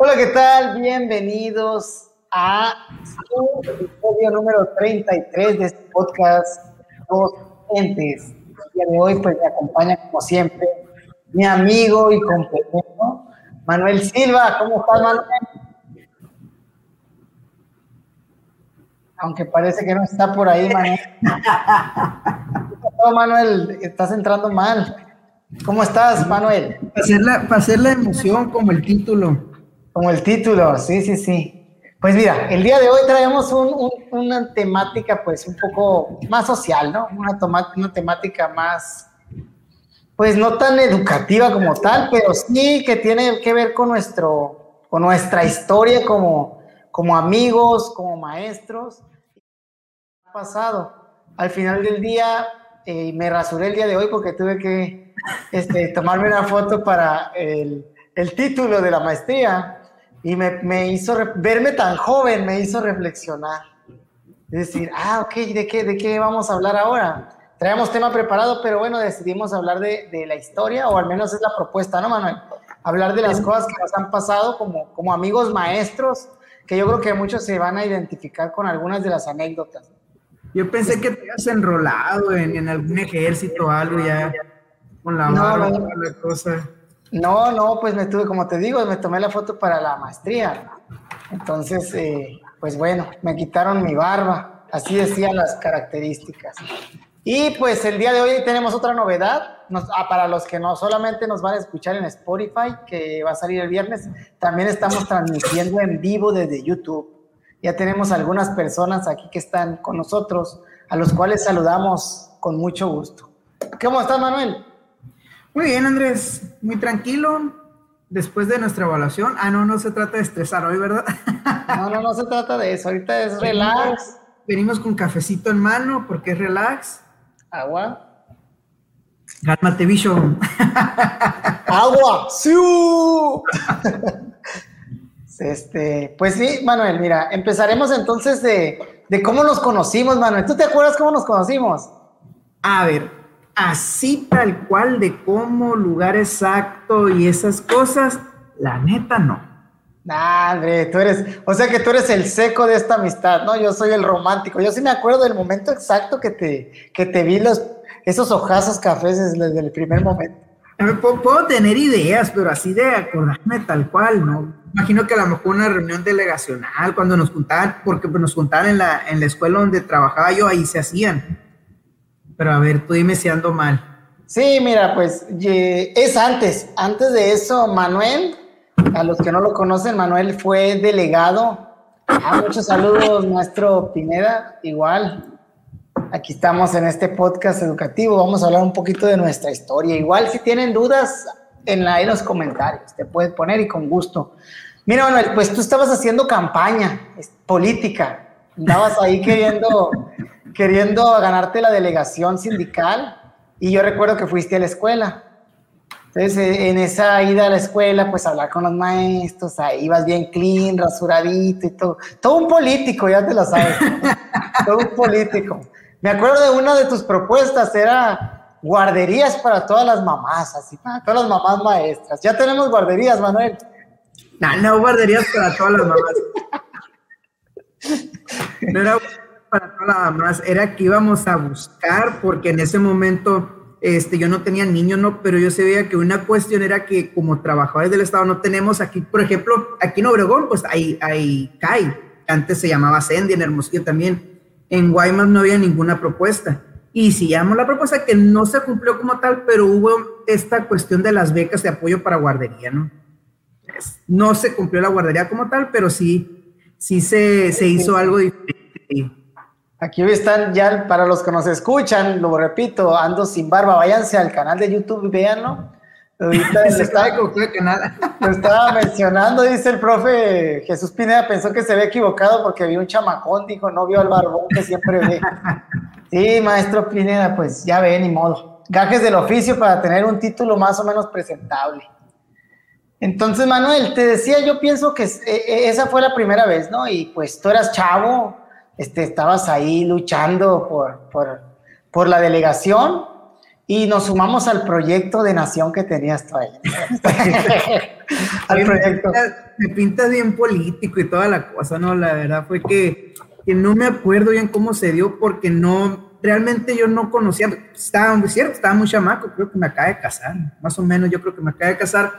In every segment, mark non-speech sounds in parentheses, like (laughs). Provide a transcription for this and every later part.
Hola, ¿qué tal? Bienvenidos a su episodio número 33 de este podcast Dos Entes. El día de hoy pues me acompaña como siempre mi amigo y compañero Manuel Silva. ¿Cómo estás, Manuel? Aunque parece que no está por ahí, Manuel. Manuel, estás entrando mal. ¿Cómo estás, Manuel? Para para hacer la emoción como el título. Como el título, sí, sí, sí. Pues mira, el día de hoy traemos una temática pues un poco más social, ¿no? Una, una temática más, pues no tan educativa como tal, pero sí que tiene que ver con, nuestro, con nuestra historia como, como amigos, como maestros. Pasado. Al final del día, eh, me rasuré el día de hoy porque tuve que este, tomarme una foto para el título de la maestría y me, hizo verme tan joven, me hizo reflexionar. Es decir, ah, ok, ¿de qué, ¿de qué vamos a hablar ahora? Traemos tema preparado, pero bueno, decidimos hablar de, de, la historia, o al menos es la propuesta, ¿no, Manuel? Hablar de las cosas que nos han pasado como, como amigos maestros, que yo creo que muchos se van a identificar con algunas de las anécdotas. Yo pensé que te habías enrolado en, en algún ejército o algo ya, con la barba, no, la cosa. No, no, pues me tuve, como te digo, me tomé la foto para la maestría. Entonces, eh, pues bueno, me quitaron mi barba, así decían las características. Y pues el día de hoy tenemos otra novedad, ah, para los que no solamente nos van a escuchar en Spotify, que va a salir el viernes, también estamos transmitiendo en vivo desde YouTube. Ya tenemos algunas personas aquí que están con nosotros, a los cuales saludamos con mucho gusto. ¿Cómo estás, Manuel? Muy bien, Andrés, muy tranquilo. Después de nuestra evaluación, ah, no, no se trata de estresar hoy, ¿verdad? (laughs) No, no, no se trata de eso, ahorita es relax. Venimos con cafecito en mano porque es relax. Agua. Cálmate, bicho. (laughs) Agua. ¡Sí! (laughs) este, pues sí, Manuel, mira, empezaremos entonces de, de cómo nos conocimos, Manuel. ¿Tú te acuerdas cómo nos conocimos? A ver, así tal cual de cómo, lugar exacto y esas cosas, la neta no. Madre, tú eres, o sea que tú eres el seco de esta amistad, ¿no? Yo soy el romántico. Yo sí me acuerdo del momento exacto que te, que te vi los, esos ojazos cafés desde el primer momento. Puedo, tener ideas, pero así de acordarme tal cual, ¿no? Imagino que a lo mejor una reunión delegacional, cuando nos juntaban, porque nos juntaban en la, en la escuela donde trabajaba yo, ahí se hacían pero a ver, tú dime si ando mal. Sí, mira, pues es antes. Antes de eso, Manuel, a los que no lo conocen, Manuel fue delegado. Ah, muchos saludos, maestro Pineda. Igual, aquí estamos en este podcast educativo. Vamos a hablar un poquito de nuestra historia. Igual, si tienen dudas, en, la, en los comentarios, te puedes poner y con gusto. Mira, Manuel, pues tú estabas haciendo campaña política. Andabas ahí queriendo queriendo ganarte la delegación sindical y yo recuerdo que fuiste a la escuela. Entonces, eh, en esa ida a la escuela, pues hablar con los maestros, ahí ibas bien clean, rasuradito y todo. Todo un político, ya te lo sabes. (laughs) todo un político. Me acuerdo de una de tus propuestas, era guarderías para todas las mamás, así, para todas las mamás maestras. Ya tenemos guarderías, Manuel. No, no guarderías para todas las mamás. No (laughs) era para nada más, era que íbamos a buscar, porque en ese momento este, yo no tenía niños, no, pero yo sabía que una cuestión era que como trabajadores del Estado no tenemos aquí, por ejemplo, aquí en Obregón, pues hay, hay CAI, antes se llamaba Sendy, en Hermosillo también. En Guaymas no había ninguna propuesta. Y si llamamos la propuesta que no se cumplió como tal, pero hubo esta cuestión de las becas de apoyo para guardería, ¿no? No se cumplió la guardería como tal, pero sí, sí se, se hizo algo diferente. Aquí están ya, para los que nos escuchan, lo repito, ando sin barba, váyanse al canal de YouTube y véanlo. Ahorita (laughs) estaba, (laughs) lo estaba mencionando, dice el profe Jesús Pineda, pensó que se había equivocado porque vio un chamacón, dijo, no vio al barbón que siempre ve. (laughs) Sí, maestro Pineda, pues ya ve, ni modo. Gajes del oficio para tener un título más o menos presentable. Entonces, Manuel, te decía, yo pienso que e, e, esa fue la primera vez, ¿no? Y pues tú eras chavo, este, estabas ahí luchando por, por, por la delegación y nos sumamos al proyecto de nación que tenías tú ahí. (laughs) al proyecto. Me pinta bien político y toda la cosa, ¿no? La verdad fue que, que no me acuerdo bien cómo se dio porque no, realmente yo no conocía, estaba, cierto, estaba muy chamaco, creo que me acaba de casar, más o menos yo creo que me acaba de casar,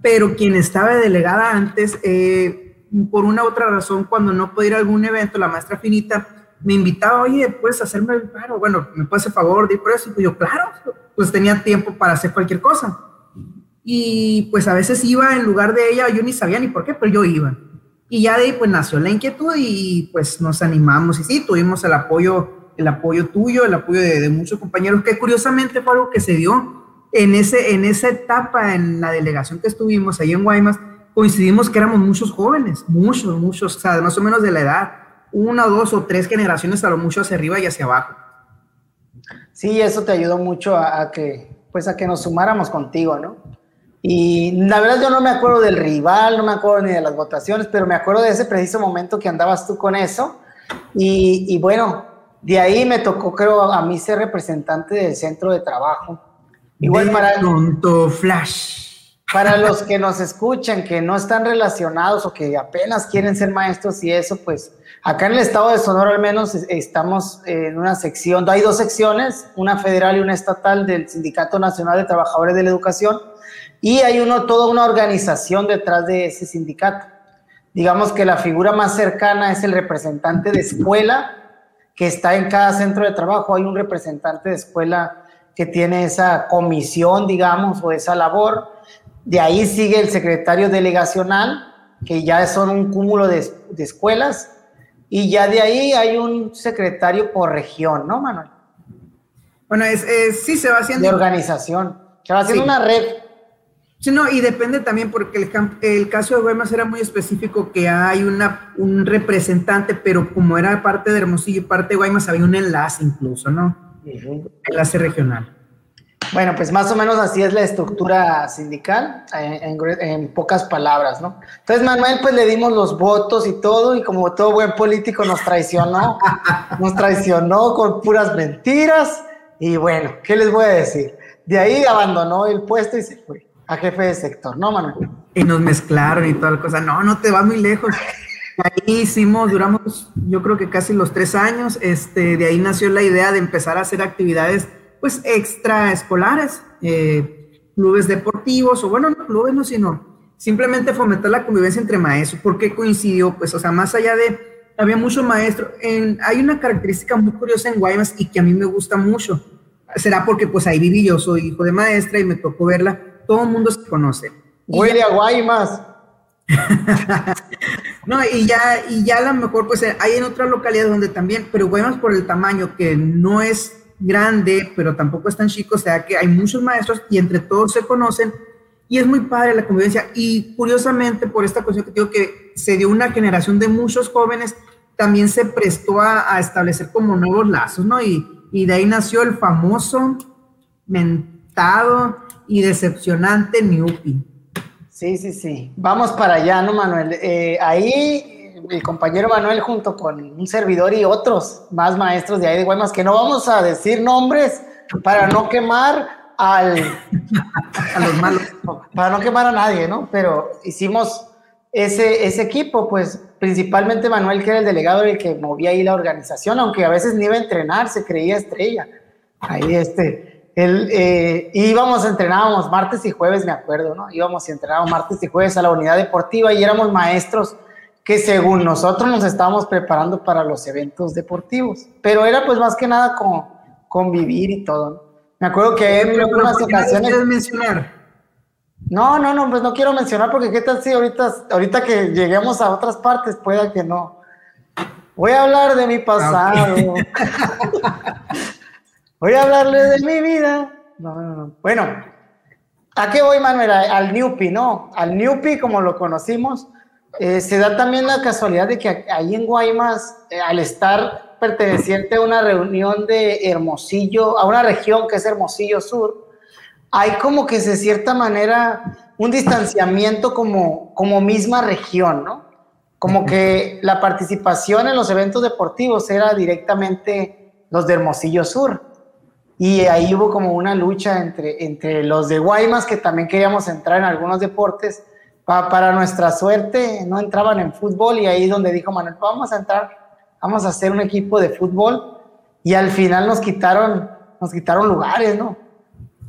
pero quien estaba de delegada antes, eh, por una u otra razón, cuando no podía ir a algún evento, la maestra Finita, me invitaba, oye, ¿puedes hacerme el paro? Bueno, ¿me puedes hacer favor de ir por eso? Y yo, claro, pues tenía tiempo para hacer cualquier cosa. Y pues a veces iba en lugar de ella, yo ni sabía ni por qué, pero yo iba. Y ya de ahí pues nació la inquietud y pues nos animamos y sí, tuvimos el apoyo, el apoyo tuyo, el apoyo de, muchos compañeros, que curiosamente fue algo que se dio en, ese, en esa etapa, en la delegación que estuvimos ahí en Guaymas, coincidimos que éramos muchos jóvenes, muchos, muchos, o sea, más o menos de la edad una, dos o tres generaciones a lo mucho hacia arriba y hacia abajo. Sí, eso te ayudó mucho a, que, pues a que nos sumáramos contigo, ¿no? Y la verdad yo no me acuerdo del rival, no me acuerdo ni de las votaciones, pero me acuerdo de ese preciso momento que andabas tú con eso. Y, y bueno, de ahí me tocó, creo, a mí ser representante del centro de trabajo. Igual para... Pronto, Flash. Para los que nos escuchan, que no están relacionados o que apenas quieren ser maestros y eso, pues Acá en el estado de Sonora al menos estamos en una sección, hay dos secciones, una federal y una estatal del Sindicato Nacional de Trabajadores de la Educación y hay uno, toda una organización detrás de ese sindicato. Digamos que la figura más cercana es el representante de escuela que está en cada centro de trabajo. Hay un representante de escuela que tiene esa comisión, digamos, o esa labor. De ahí sigue el secretario delegacional, que ya son un cúmulo de, de escuelas y ya de ahí hay un secretario por región, ¿no, Manuel? Bueno, es, sí se va haciendo. De organización. Se va haciendo una red. Sí, no, y depende también porque el, el, caso de Guaymas era muy específico que hay una, un representante, pero como era parte de Hermosillo y parte de Guaymas, había un enlace incluso, ¿no? Enlace regional. Bueno, pues más o menos así es la estructura sindical, en, pocas palabras, ¿no? Entonces, Manuel, pues le dimos los votos y todo, y como todo buen político nos traicionó, (laughs) nos traicionó con puras mentiras, y bueno, ¿qué les voy a decir? De ahí abandonó el puesto y se fue a jefe de sector, ¿no, Manuel? Y nos mezclaron y toda la cosa, no, no te va muy lejos. Ahí hicimos, duramos, yo creo que casi los tres años, este, de ahí nació la idea de empezar a hacer actividades pues extraescolares, eh, clubes deportivos, o bueno, no clubes, no, sino simplemente fomentar la convivencia entre maestros. ¿Por qué coincidió? Pues, o sea, más allá de, había muchos maestros, en, hay una característica muy curiosa en Guaymas y que a mí me gusta mucho. Será porque pues ahí viví, yo soy hijo de maestra y me tocó verla. Todo el mundo se conoce. Huele a Guaymas. (laughs) no, y ya, y ya a lo mejor, pues hay en otras localidades donde también, pero Guaymas por el tamaño que no es grande, pero tampoco es tan chico, o sea que hay muchos maestros y entre todos se conocen y es muy padre la convivencia. Y curiosamente, por esta cuestión que digo que se dio una generación de muchos jóvenes, también se prestó a, establecer como nuevos lazos, ¿no? Y, y, de ahí nació el famoso, mentado y decepcionante Newpi. Sí, sí, sí. Vamos para allá, ¿no, Manuel? Eh, ahí el compañero Manuel junto con un servidor y otros más maestros de ahí de Guaymas, que no vamos a decir nombres para no quemar al, (laughs) a los malos, para no quemar a nadie, ¿no? Pero hicimos ese, ese equipo, pues principalmente Manuel, que era el delegado, el que movía ahí la organización, aunque a veces ni iba a entrenar, se creía estrella. Ahí este, él, eh, íbamos, entrenábamos martes y jueves, me acuerdo, ¿no? Íbamos y entrenábamos martes y jueves a la unidad deportiva y éramos maestros que según nosotros nos estábamos preparando para los eventos deportivos, pero era pues más que nada como convivir y todo. Me acuerdo que en algunas ocasiones... mencionar? No, no, no, pues no quiero mencionar porque qué tal si ahorita, ahorita que lleguemos a otras partes pueda que no. Voy a hablar de mi pasado. voy a hablarle de mi vida. No, no, no. Bueno, ¿a qué voy, Manuel? Al Newpi, ¿no? Al Newpi, como lo conocimos, eh, se da también la casualidad de que ahí en Guaymas, eh, al estar perteneciente a una reunión de Hermosillo, a una región que es Hermosillo Sur, hay como que de cierta manera un distanciamiento como, como misma región, ¿no? Como que la participación en los eventos deportivos era directamente los de Hermosillo Sur. y ahí hubo como una lucha entre, entre los de Guaymas, que también queríamos entrar en algunos deportes, para nuestra suerte no entraban en fútbol y ahí donde dijo Manuel, vamos a entrar, vamos a hacer un equipo de fútbol y al final nos quitaron, nos quitaron lugares, ¿no?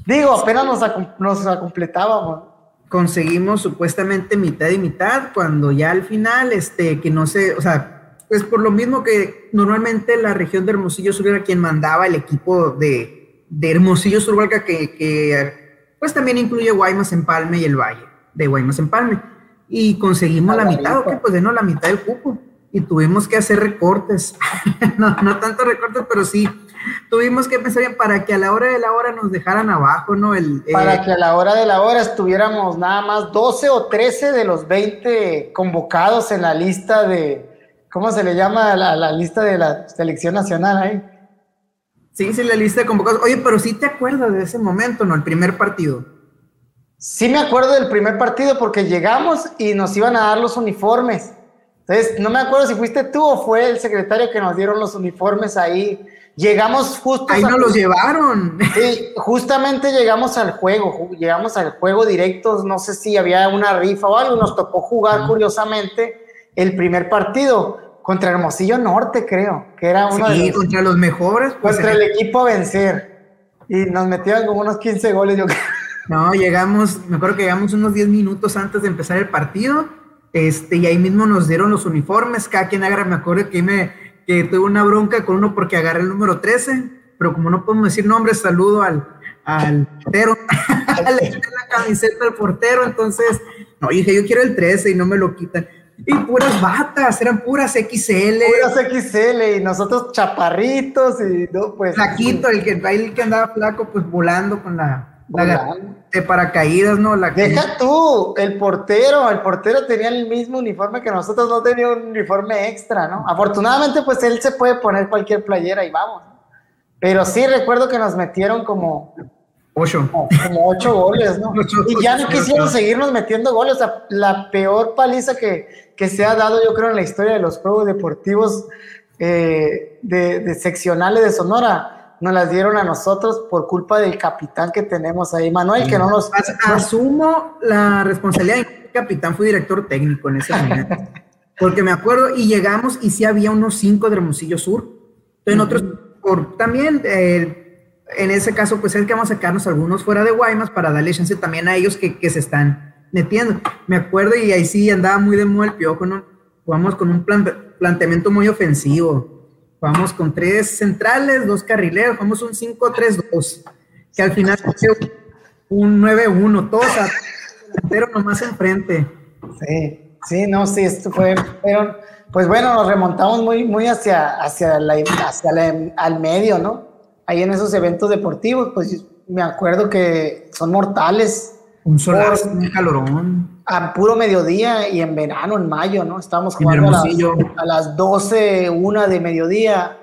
Digo, apenas nos, nos completábamos. Conseguimos supuestamente mitad y mitad, cuando ya al final, este, que no sé, o sea, pues por lo mismo que normalmente la región de Hermosillo Sur era quien mandaba el equipo de, de Hermosillo Sur, que, que pues también incluye Guaymas, Empalme y el Valle de Guaymas Empalme. Y conseguimos la mitad, ¿o qué? Pues de no, la mitad del cupo. Y tuvimos que hacer recortes. (laughs) no, no tanto recortes, pero sí. Tuvimos que pensar bien para que a la hora de la hora nos dejaran abajo, ¿no? El, para que a la hora de la hora estuviéramos nada más 12 o 13 de los 20 convocados en la lista de, ¿cómo se le llama? La, la lista de la selección nacional ahí. Sí, sí, la lista de convocados. Oye, pero sí te acuerdas de ese momento, ¿no? El primer partido. Sí me acuerdo del primer partido porque llegamos y nos iban a dar los uniformes. Entonces, no me acuerdo si fuiste tú o fue el secretario que nos dieron los uniformes ahí. Llegamos justo... Ahí nos los llevaron. Sí, justamente llegamos al juego, llegamos al juego directo, no sé si había una rifa o algo, nos tocó jugar curiosamente el primer partido contra Hermosillo Norte, creo, que era uno sí, de contra los mejores. Pues, contra el equipo a vencer. Y nos metieron como unos 15 goles, yo creo. No, llegamos, me acuerdo que llegamos unos 10 minutos antes de empezar el partido, este, y ahí mismo nos dieron los uniformes, cada quien agarra, me acuerdo que me, que tuve una bronca con uno porque agarré el número 13, pero como no podemos decir nombres, saludo al, al portero, (laughs) le la camiseta al portero, entonces, no, dije, yo quiero el 13 y no me lo quitan. Y puras batas, eran puras XL. Puras XL, y nosotros chaparritos, y no, pues. Flaquito, el que, el que andaba flaco, pues volando con la, de paracaídas, ¿no? La Deja tú, el portero, el portero tenía el mismo uniforme que nosotros, no tenía un uniforme extra, ¿no? Afortunadamente, pues él se puede poner cualquier playera y vamos. Pero sí recuerdo que nos metieron como ocho, como, ocho goles, ¿no? y ya no quisieron seguirnos metiendo goles. O sea, la peor paliza que, que, se ha dado, yo creo, en la historia de los juegos deportivos eh, de, de seccionales de Sonora nos las dieron a nosotros por culpa del capitán que tenemos ahí, Manuel, que no nos... Asumo la responsabilidad el capitán fue director técnico en ese (laughs) momento. Porque me acuerdo, y llegamos y sí había unos cinco de Hermosillo Sur. Entonces, nosotros, por, también, eh, en ese caso, pues es que vamos a sacarnos algunos fuera de Guaymas para darle chance también a ellos que, que se están metiendo. Me acuerdo, y ahí sí andaba muy de moda el piojo, ¿no? Jugamos con un planteamiento muy ofensivo Vamos con tres centrales, dos carrileros, vamos un 5-3-2, que al final un 9-1, todos a delantero nomás enfrente. Sí, sí, no, sí, esto fue, pero, pues bueno, nos remontamos muy, muy hacia, hacia, la, hacia al medio, ¿no? Ahí en esos eventos deportivos, pues me acuerdo que son mortales. Un solazo, un calorón a puro mediodía y en verano, en mayo, ¿no? Estábamos jugando a las, a las, 12, una de mediodía,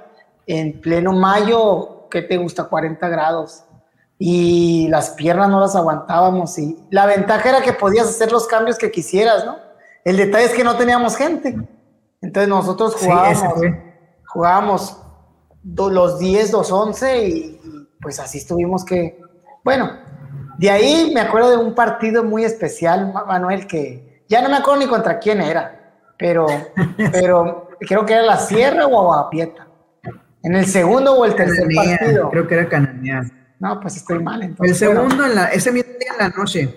en pleno mayo, ¿qué te gusta? 40 grados. Y las piernas no las aguantábamos. Y la ventaja era que podías hacer los cambios que quisieras, ¿no? El detalle es que no teníamos gente. Entonces nosotros jugábamos, jugábamos los 10, los 11 y, y pues así estuvimos que, bueno, de ahí me acuerdo de un partido muy especial, Manuel, que ya no me acuerdo ni contra quién era, pero, (laughs) pero creo que era la Sierra o Aguapieta. En el segundo o el tercer partido. Creo que era Cananea. No, pues estoy mal. Entonces, el segundo, en la, ese mismo día en la noche.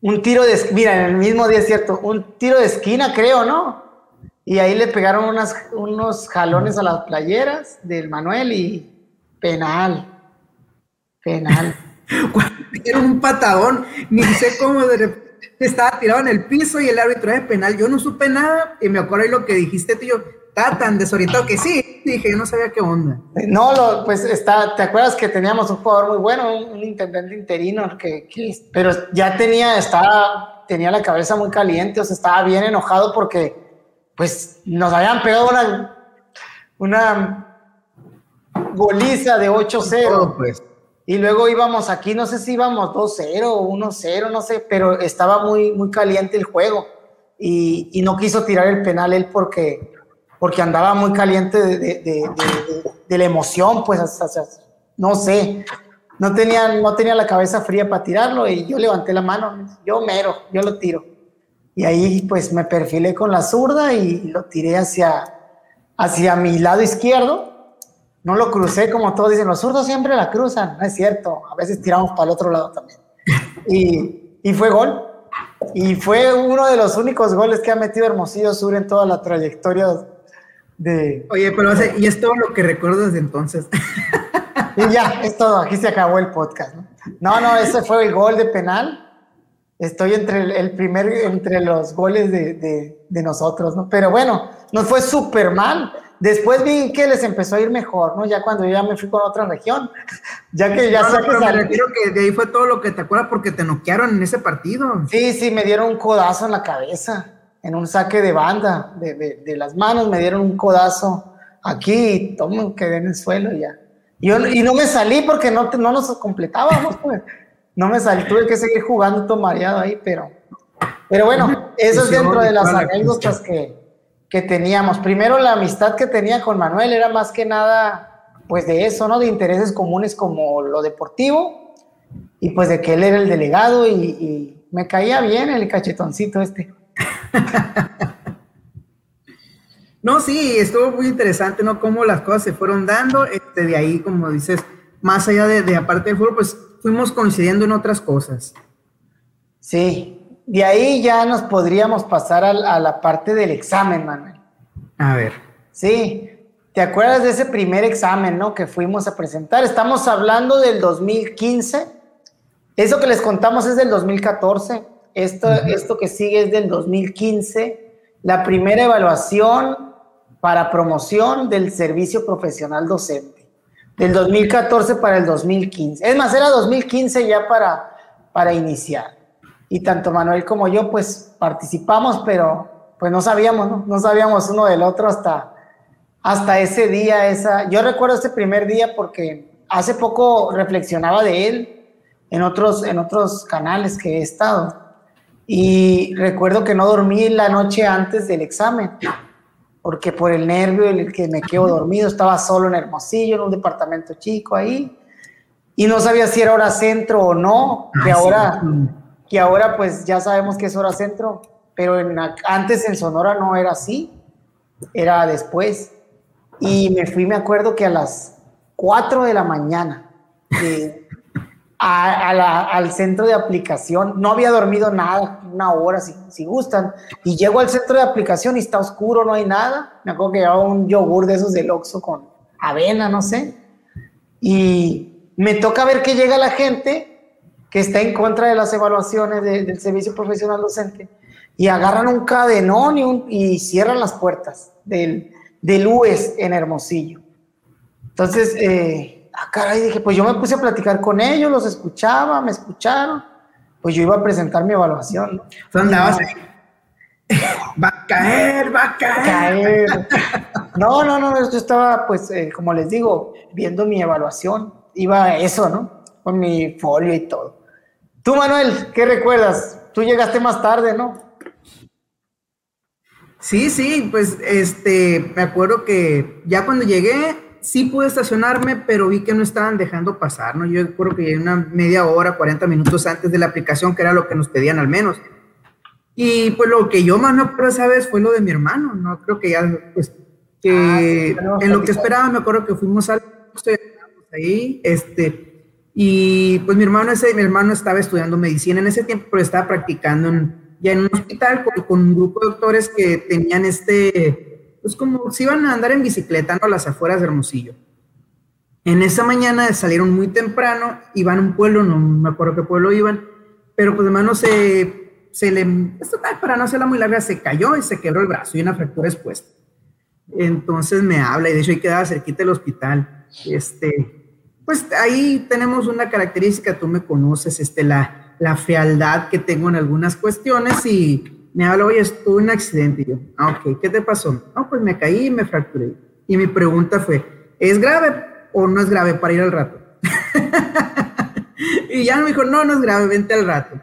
Un tiro de, mira, en el mismo día es cierto, un tiro de esquina, creo, ¿no? Y ahí le pegaron unas, unos jalones a las playeras del Manuel y penal. Penal. (laughs) Era un patadón, ni sé cómo de repente estaba tirado en el piso y el árbitro de penal. Yo no supe nada y me acuerdo de lo que dijiste, tío. Estaba tan desorientado que sí, dije, yo no sabía qué onda. No, lo, pues está, ¿te acuerdas que teníamos un jugador muy bueno, un, intendente interino, que, pero ya tenía, estaba, tenía la cabeza muy caliente, o sea, estaba bien enojado porque, pues, nos habían pegado una, una goliza de 8-0. Pues. Y luego íbamos aquí, no sé si íbamos 2-0 o 1-0, no sé, pero estaba muy, muy caliente el juego. Y, y, no quiso tirar el penal él porque, porque andaba muy caliente de, de, de, de la emoción, pues, no sé, no tenía, no tenía la cabeza fría para tirarlo y yo levanté la mano, yo mero, yo lo tiro. Y ahí pues me perfilé con la zurda y lo tiré hacia, hacia mi lado izquierdo. No lo crucé como todos dicen, los zurdos siempre la cruzan, no es cierto, a veces tiramos para el otro lado también. Y, y fue gol. Y fue uno de los únicos goles que ha metido Hermosillo Sur en toda la trayectoria de... Oye, pero y es todo lo que recuerdo desde entonces. (laughs) Y ya, es todo, aquí se acabó el podcast. No, no, no ese fue el gol de penal. Estoy entre el, primer, entre los goles de, de, nosotros, ¿no? Pero bueno, nos fue súper mal. Después vi que les empezó a ir mejor, ¿no? Ya cuando yo ya me fui con otra región, (laughs) ya que ya no, no, me refiero que de ahí fue todo lo que te acuerdas porque te noquearon en ese partido. Sí, sí, me dieron un codazo en la cabeza, en un saque de banda, de, de, de las manos, me dieron un codazo aquí y tomo, quedé en el suelo y ya. Yo, y no me salí porque no, no nos completábamos, (laughs) pues. No me salí, tuve que seguir jugando todo mareado ahí, pero, pero bueno, eso es dentro de las anécdotas que, que teníamos. Primero, la amistad que tenía con Manuel era más que nada, pues de eso, ¿no? De intereses comunes como lo deportivo y pues de que él era el delegado y, y me caía bien el cachetoncito este. (laughs) No, sí, estuvo muy interesante, ¿no? Cómo las cosas se fueron dando. Este, de ahí, como dices, más allá de, de aparte del fútbol, pues fuimos coincidiendo en otras cosas. Sí, de ahí ya nos podríamos pasar a, a la parte del examen, Manuel. A ver. Sí, ¿te acuerdas de ese primer examen, no? Que fuimos a presentar. Estamos hablando del 2015. Eso que les contamos es del 2014. Esto, uh -huh. esto que sigue es del 2015. La primera evaluación para promoción del servicio profesional docente, del 2014 para el 2015. Es más, era 2015 ya para, para iniciar. Y tanto Manuel como yo, pues participamos, pero pues no sabíamos, ¿no? No sabíamos uno del otro hasta, hasta ese día. Esa, yo recuerdo ese primer día porque hace poco reflexionaba de él en otros, en otros canales que he estado. Y recuerdo que no dormí la noche antes del examen porque por el nervio el que me quedo dormido, estaba solo en Hermosillo, en un departamento chico ahí, y no sabía si era hora centro o no, que ah, ahora, sí. Que ahora pues ya sabemos que es hora centro, pero en, antes en Sonora no era así, era después. Y me fui, me acuerdo que a las 4 de la mañana, a, a la, al centro de aplicación. No había dormido nada, una hora si, si, gustan. Y llego al centro de aplicación y está oscuro, no hay nada. Me acuerdo que llevaba un yogur de esos del Oxxo con avena, no sé. Y me toca ver que llega la gente que está en contra de las evaluaciones de, del servicio profesional docente y agarran un cadenón y, un, y cierran las puertas del, del UES en Hermosillo. Entonces, eh, ah, caray, dije, pues yo me puse a platicar con ellos, los escuchaba, me escucharon, pues yo iba a presentar mi evaluación. ¿no? andabas? (laughs) Va a caer, va a caer. caer. No, no, no, yo estaba, pues, eh, como les digo, viendo mi evaluación, iba a eso, ¿no? Con mi folio y todo. Tú, Manuel, ¿qué recuerdas? Tú llegaste más tarde, ¿no? Sí, sí, pues, este, me acuerdo que ya cuando llegué, sí pude estacionarme, pero vi que no estaban dejando pasar, ¿no? Yo creo que llegué una media hora, 40 minutos antes de la aplicación, que era lo que nos pedían al menos. Y pues lo que yo más me acuerdo esa vez fue lo de mi hermano, ¿no? Creo que ya, pues, que ah, sí, en lo que esperaba, me acuerdo que fuimos al ahí, este, y pues mi hermano, ese, mi hermano estaba estudiando medicina en ese tiempo, pero estaba practicando en, ya en un hospital con, con un grupo de doctores que tenían este, pues como si iban a andar en bicicleta, ¿no? A las afueras de Hermosillo. En esa mañana salieron muy temprano, iban a un pueblo, no me acuerdo qué pueblo iban, pero pues hermano se, se le, para no hacerla muy larga, se cayó y se quebró el brazo y una fractura expuesta. Entonces me habla y de hecho ahí quedaba cerquita del hospital. Este, pues ahí tenemos una característica, tú me conoces, este, la, fealdad que tengo en algunas cuestiones y me habla, oye, estuve en un accidente. Y yo, ah, ok, ¿qué te pasó? No, pues me caí y me fracturé. Y mi pregunta fue, ¿es grave o no es grave para ir al rato? (laughs) y ya me dijo, no, no es grave, vente al rato.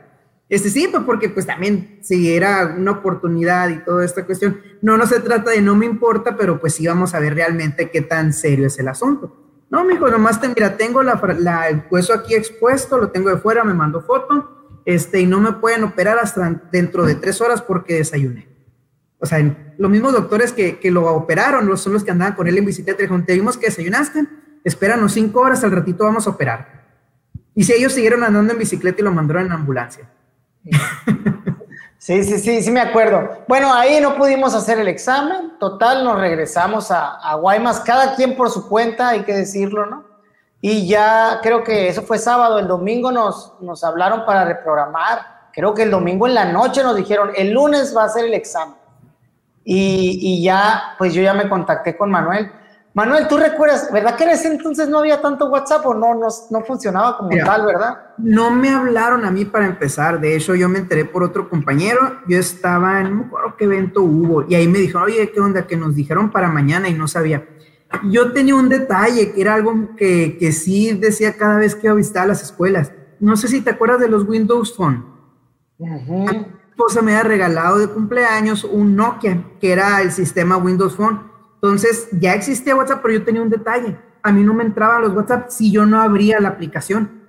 Este sí, pues porque pues también si era una oportunidad y toda esta cuestión, no, no se trata de no me importa, pero pues sí vamos a ver realmente qué tan serio es el asunto. No, mijo, nomás te, mira, tengo la, el hueso aquí expuesto, lo tengo de fuera, me mandó foto, este, y no me pueden operar hasta dentro de tres horas porque desayuné. O sea, los mismos doctores que, que lo operaron son los que andaban con él en bicicleta. Dijeron, te vimos que desayunaste, espéranos cinco horas, al ratito vamos a operar. Y si ellos siguieron andando en bicicleta y lo mandaron en ambulancia. Sí, (laughs) sí, sí, sí me acuerdo. Bueno, ahí no pudimos hacer el examen. Total, nos regresamos a, a Guaymas, cada quien por su cuenta, hay que decirlo, ¿no? Y ya creo que eso fue sábado, el domingo nos, nos hablaron para reprogramar. Creo que el domingo en la noche nos dijeron, el lunes va a ser el examen. Y, y ya, pues yo ya me contacté con Manuel Manuel, tú recuerdas, ¿verdad que en ese entonces no había tanto WhatsApp o no, no, funcionaba como tal, verdad? No me hablaron a mí para empezar, de hecho yo me enteré por otro compañero, yo estaba en, no me acuerdo qué evento hubo, y ahí me dijo, oye, ¿qué onda? Que nos dijeron para mañana y no sabía. Yo tenía un detalle que era algo que, que sí decía cada vez que iba a visitar las escuelas. No sé si te acuerdas de los Windows Phone. Mi esposa me había regalado de cumpleaños un Nokia, que era el sistema Windows Phone entonces, ya existía WhatsApp, pero yo tenía un detalle. A mí no me entraban los WhatsApp si yo no abría la aplicación.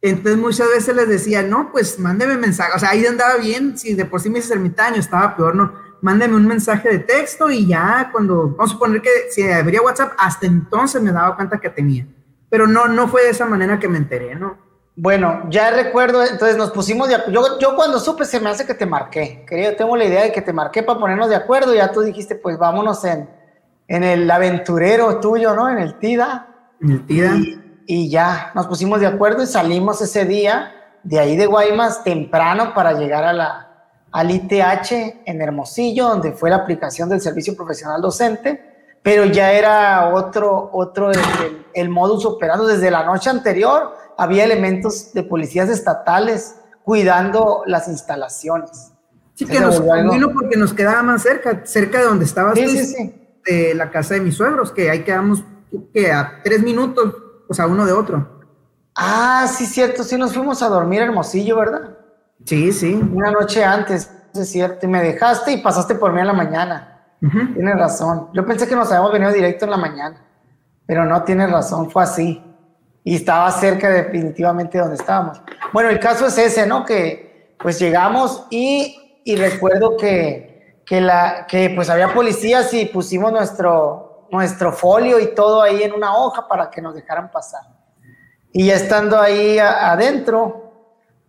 Entonces, muchas veces les decía, no, pues mándeme mensaje. O sea, ahí andaba bien. Si de por sí me hice ermitaño, estaba peor, no. Mándeme un mensaje de texto y ya cuando, vamos a suponer que si abría WhatsApp, hasta entonces me daba cuenta que tenía. Pero no, no fue de esa manera que me enteré, ¿no? Bueno, ya recuerdo, entonces nos pusimos de acuerdo. Yo, cuando supe se me hace que te marqué. Querido, tengo la idea de que te marqué para ponernos de acuerdo. Ya tú dijiste, pues vámonos en, en el aventurero tuyo, ¿no? En el TIDA. En el TIDA. Y, ya nos pusimos de acuerdo y salimos ese día de ahí de Guaymas temprano para llegar a la, al ITH en Hermosillo, donde fue la aplicación del servicio profesional docente, pero ya era otro, otro el, modus operando. Desde la noche anterior había elementos de policías estatales cuidando las instalaciones. Sí, que nos convino porque nos quedaba más cerca, cerca de donde estabas. Sí, sí, sí de la casa de mis suegros, que ahí quedamos que a tres minutos, o sea, uno de otro. Ah, sí, cierto, sí nos fuimos a dormir Hermosillo, ¿verdad? Sí, sí. Una noche antes, es cierto, y me dejaste y pasaste por mí en la mañana. Tienes razón. Yo pensé que nos habíamos venido directo en la mañana, pero no, tienes razón, fue así. Y estaba cerca definitivamente de donde estábamos. Bueno, el caso es ese, ¿no? Que pues llegamos y, y recuerdo que que, la, que pues había policías y pusimos nuestro, nuestro folio y todo ahí en una hoja para que nos dejaran pasar. Y ya estando ahí adentro,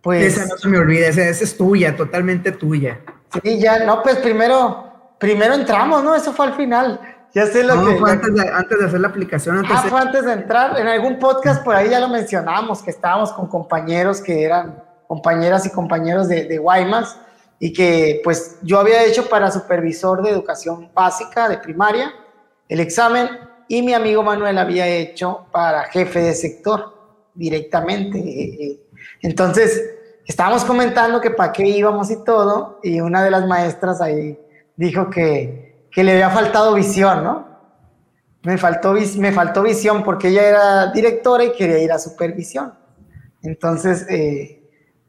pues... Esa no se me olvida, esa, es tuya, totalmente tuya. Sí, ya, no, pues primero, primero entramos, ¿no? Eso fue al final. Ya sé lo que... Fue antes, de, antes de hacer la aplicación. Antes ah, fue antes de entrar. En algún podcast por ahí ya lo mencionamos, que estábamos con compañeros que eran compañeras y compañeros de, de Guaymas y que pues yo había hecho para supervisor de educación básica de primaria el examen y mi amigo Manuel había hecho para jefe de sector directamente. Entonces, estábamos comentando que para qué íbamos y todo, y una de las maestras ahí dijo que, que le había faltado visión, ¿no? Me faltó, me faltó visión porque ella era directora y quería ir a supervisión. Entonces, eh,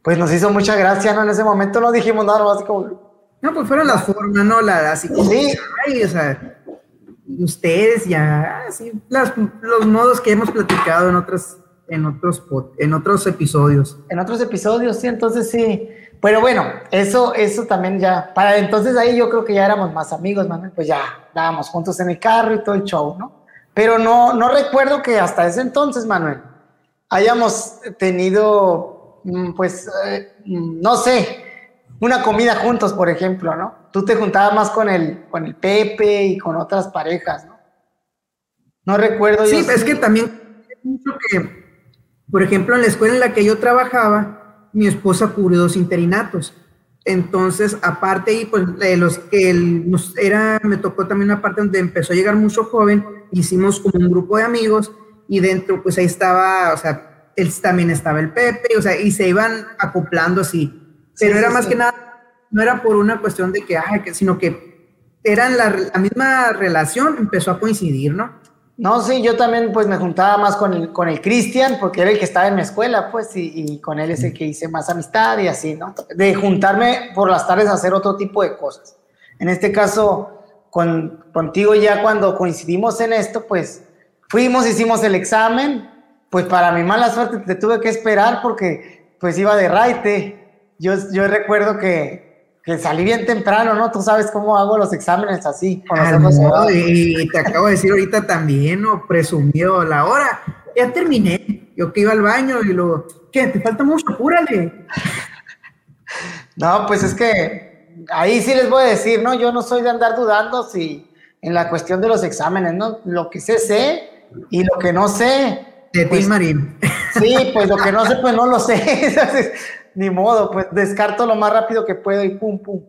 pues nos hizo mucha gracia, ¿no? En ese momento no dijimos nada, más como... No, pues fueron las formas, ¿no? La, así como, sí. Ay, o sea, ustedes ya, así, los modos que hemos platicado en otras, en otros, en otros episodios. En otros episodios, sí, entonces sí. Pero bueno, eso, eso también ya, para entonces ahí yo creo que ya éramos más amigos, Manuel, pues ya dábamos juntos en el carro y todo el show, ¿no? Pero no, no recuerdo que hasta ese entonces, Manuel, hayamos tenido pues, eh, mm, no sé, una comida juntos, por ejemplo, ¿no? Tú te juntabas más con el, con el Pepe y con otras parejas, ¿no? No recuerdo. Sí, es que también que, por ejemplo, en la escuela en la que yo trabajaba, mi esposa cubrió dos interinatos. Entonces, aparte, y pues de los que nos era, me tocó también una parte donde empezó a llegar mucho joven, hicimos como un grupo de amigos y dentro, pues ahí estaba, o sea, él también estaba el Pepe, o sea, y se iban acoplando así. Pero era más que nada, no era por una cuestión de que, ay, que, sino que eran la, la, misma relación, empezó a coincidir, ¿no? No, sí, yo también pues me juntaba más con el, con el Cristian, porque era el que estaba en mi escuela, pues, y, y, con él es el que hice más amistad y así, ¿no? De juntarme por las tardes a hacer otro tipo de cosas. En este caso, con, contigo ya cuando coincidimos en esto, pues fuimos, hicimos el examen, pues para mi mala suerte te tuve que esperar porque pues iba de raite. Yo, yo recuerdo que, que salí bien temprano, ¿no? Tú sabes cómo hago los exámenes así. Con los y te acabo de decir ahorita también, ¿no? Presumido la hora. Ya terminé. Yo que iba al baño y luego, ¿qué? ¿Te falta mucho? Apúrale. No, pues es que ahí sí les voy a decir, ¿no? Yo no soy de andar dudando si en la cuestión de los exámenes, ¿no? Lo que sé, sé, y lo que no sé. De pues, Marín. Sí, pues lo que no sé, pues no lo sé. (laughs) Ni modo, pues descarto lo más rápido que puedo y pum, pum.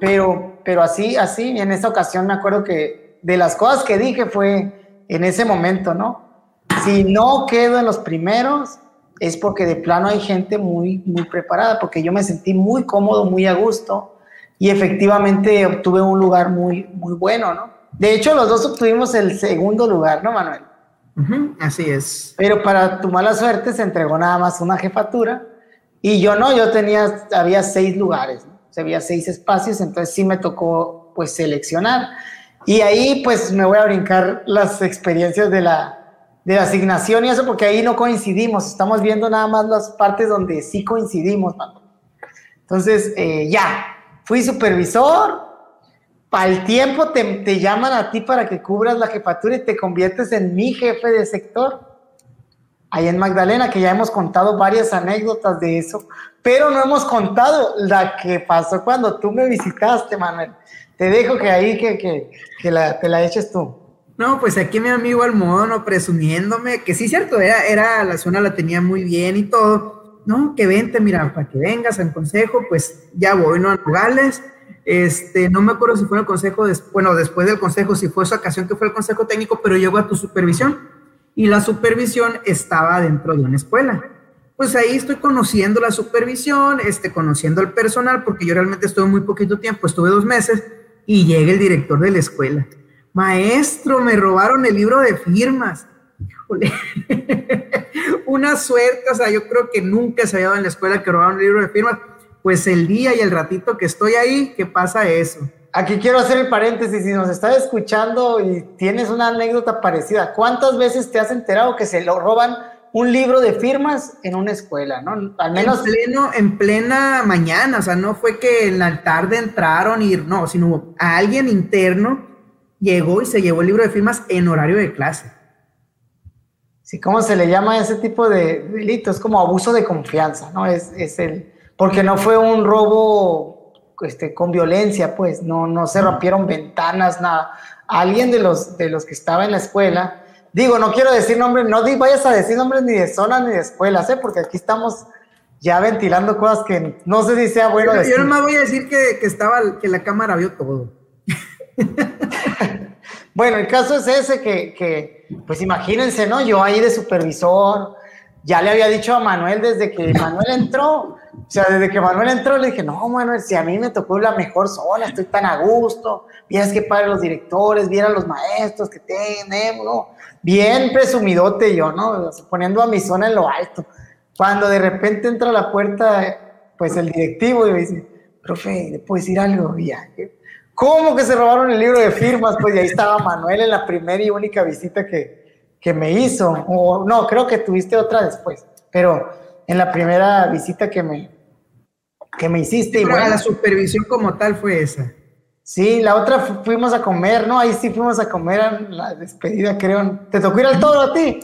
Pero, pero así, así, en esa ocasión me acuerdo que de las cosas que dije fue en ese momento, ¿no? Si no quedo en los primeros, es porque de plano hay gente muy, muy preparada, porque yo me sentí muy cómodo, muy a gusto y efectivamente obtuve un lugar muy, muy bueno, ¿no? De hecho, los dos obtuvimos el segundo lugar, ¿no, Manuel? Así es. Pero para tu mala suerte se entregó nada más una jefatura y yo no, yo tenía, había seis lugares, ¿no? o sea, había seis espacios, entonces sí me tocó pues seleccionar. Y ahí pues me voy a brincar las experiencias de la, de la asignación y eso, porque ahí no coincidimos, estamos viendo nada más las partes donde sí coincidimos. Entonces, eh, ya, fui supervisor, para el tiempo te, llaman a ti para que cubras la jefatura y te conviertes en mi jefe de sector. Ahí en Magdalena, que ya hemos contado varias anécdotas de eso, pero no hemos contado la que pasó cuando tú me visitaste, Manuel. Te dejo que ahí que, que, que la, te la eches tú. No, pues aquí mi amigo Almono presumiéndome que sí, cierto, era, era, la zona la tenía muy bien y todo. No, que vente, mira, para que vengas al consejo, pues ya voy, ¿no? A Nogales. Este, no me acuerdo si fue el consejo, bueno, después del consejo, si fue esa ocasión que fue el consejo técnico, pero llegó a tu supervisión y la supervisión estaba dentro de una escuela. Pues ahí estoy conociendo la supervisión, este, conociendo el personal, porque yo realmente estuve muy poquito tiempo, estuve dos meses, y llega el director de la escuela Maestro, me robaron el libro de firmas. (laughs) Una suerte, o sea, yo creo que nunca se había dado en la escuela que robaron el libro de firmas. Pues el día y el ratito que estoy ahí, ¿qué pasa eso? Aquí quiero hacer el paréntesis, si nos estás escuchando y tienes una anécdota parecida, ¿cuántas veces te has enterado que se lo roban un libro de firmas en una escuela, ¿no? Al menos. En, pleno, en plena mañana, o sea, no fue que en la tarde entraron y no, sino a alguien interno llegó y se llevó el libro de firmas en horario de clase. Sí, ¿cómo se le llama ese tipo de delito? Es como abuso de confianza, ¿no? Es, es el, porque no fue un robo este, con violencia, pues, no, no se rompieron ventanas, nada. Alguien de los, de los que estaba en la escuela, digo, no quiero decir nombres, no vayas a decir nombres ni de zonas ni de escuelas, ¿eh? Porque aquí estamos ya ventilando cosas que no sé si sea bueno yo, decir. Yo nomás voy a decir que, que, estaba, que la cámara vio todo. (laughs) bueno, el caso es ese que, pues imagínense, ¿no? Yo ahí de supervisor, ya le había dicho a Manuel desde que Manuel entró, o sea, desde que Manuel entró le dije, no, Manuel, si a mí me tocó la mejor zona, estoy tan a gusto, vieras que para los directores, vieran los maestros que tenemos, ¿no? Bien presumidote yo, ¿no? Poniendo a mi zona en lo alto. Cuando de repente entra a la puerta, pues el directivo y me dice, profe, ¿le puedo decir algo? Ya, ¿Cómo que se robaron el libro de firmas? Pues y ahí estaba Manuel en la primera y única visita que, que me hizo. No, creo que tuviste otra después, pero en la primera visita que me, que me hiciste. y bueno, la supervisión como tal fue esa. Sí, la otra fuimos a comer, ¿no? Ahí sí fuimos a comer a la despedida, creo. ¿Te tocó ir al toro a ti?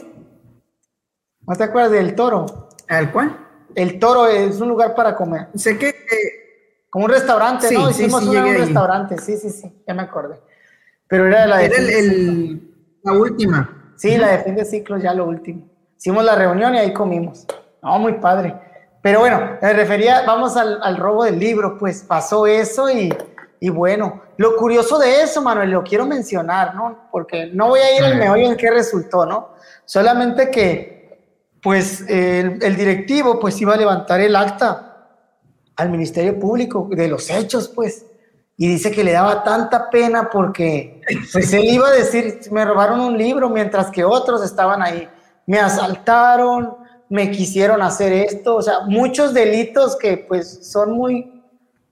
¿No te acuerdas del toro? ¿Al cuál? El toro es un lugar para comer. Sé que como un restaurante, ¿no? Hicimos sí, un restaurante, sí, sí, sí, ya me acordé. Pero era la de. Era el, la última. Sí, la de fin de ciclo, ya lo último. Hicimos la reunión y ahí comimos. No, muy padre. Pero bueno, me refería, vamos al, robo del libro, pues pasó eso y, y, bueno, lo curioso de eso, Manuel, lo quiero mencionar, ¿no? Porque no voy a ir al meollo en qué resultó, ¿no? Solamente que, pues, el, el directivo, pues iba a levantar el acta al Ministerio Público de los hechos, pues. Y dice que le daba tanta pena porque pues él iba a decir, me robaron un libro mientras que otros estaban ahí. Me asaltaron, me quisieron hacer esto, o sea, muchos delitos que pues son muy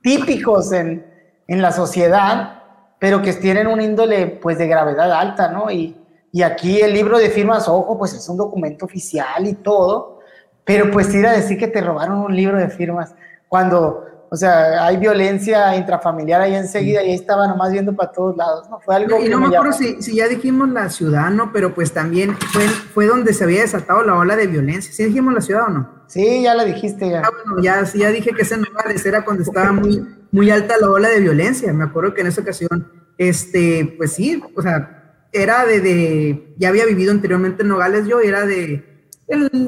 típicos en, en la sociedad, pero que tienen un índole pues de gravedad alta, ¿no? Y y aquí el libro de firmas, ojo, pues es un documento oficial y todo, pero pues ir a decir que te robaron un libro de firmas cuando o sea, hay violencia intrafamiliar ahí enseguida y ahí estaba nomás viendo para todos lados, ¿no? Fue algo y no me, acuerdo si, si, ya dijimos la ciudad, ¿no? Pero pues también fue, fue donde se había desatado la ola de violencia. ¿Sí dijimos la ciudad o no? Sí, ya la dijiste ya. Ah, bueno, ya, ya dije que ese Nogales era cuando estaba muy, muy alta la ola de violencia. Me acuerdo que en esa ocasión, este, pues sí, o sea, era de, de ya había vivido anteriormente en Nogales yo, era de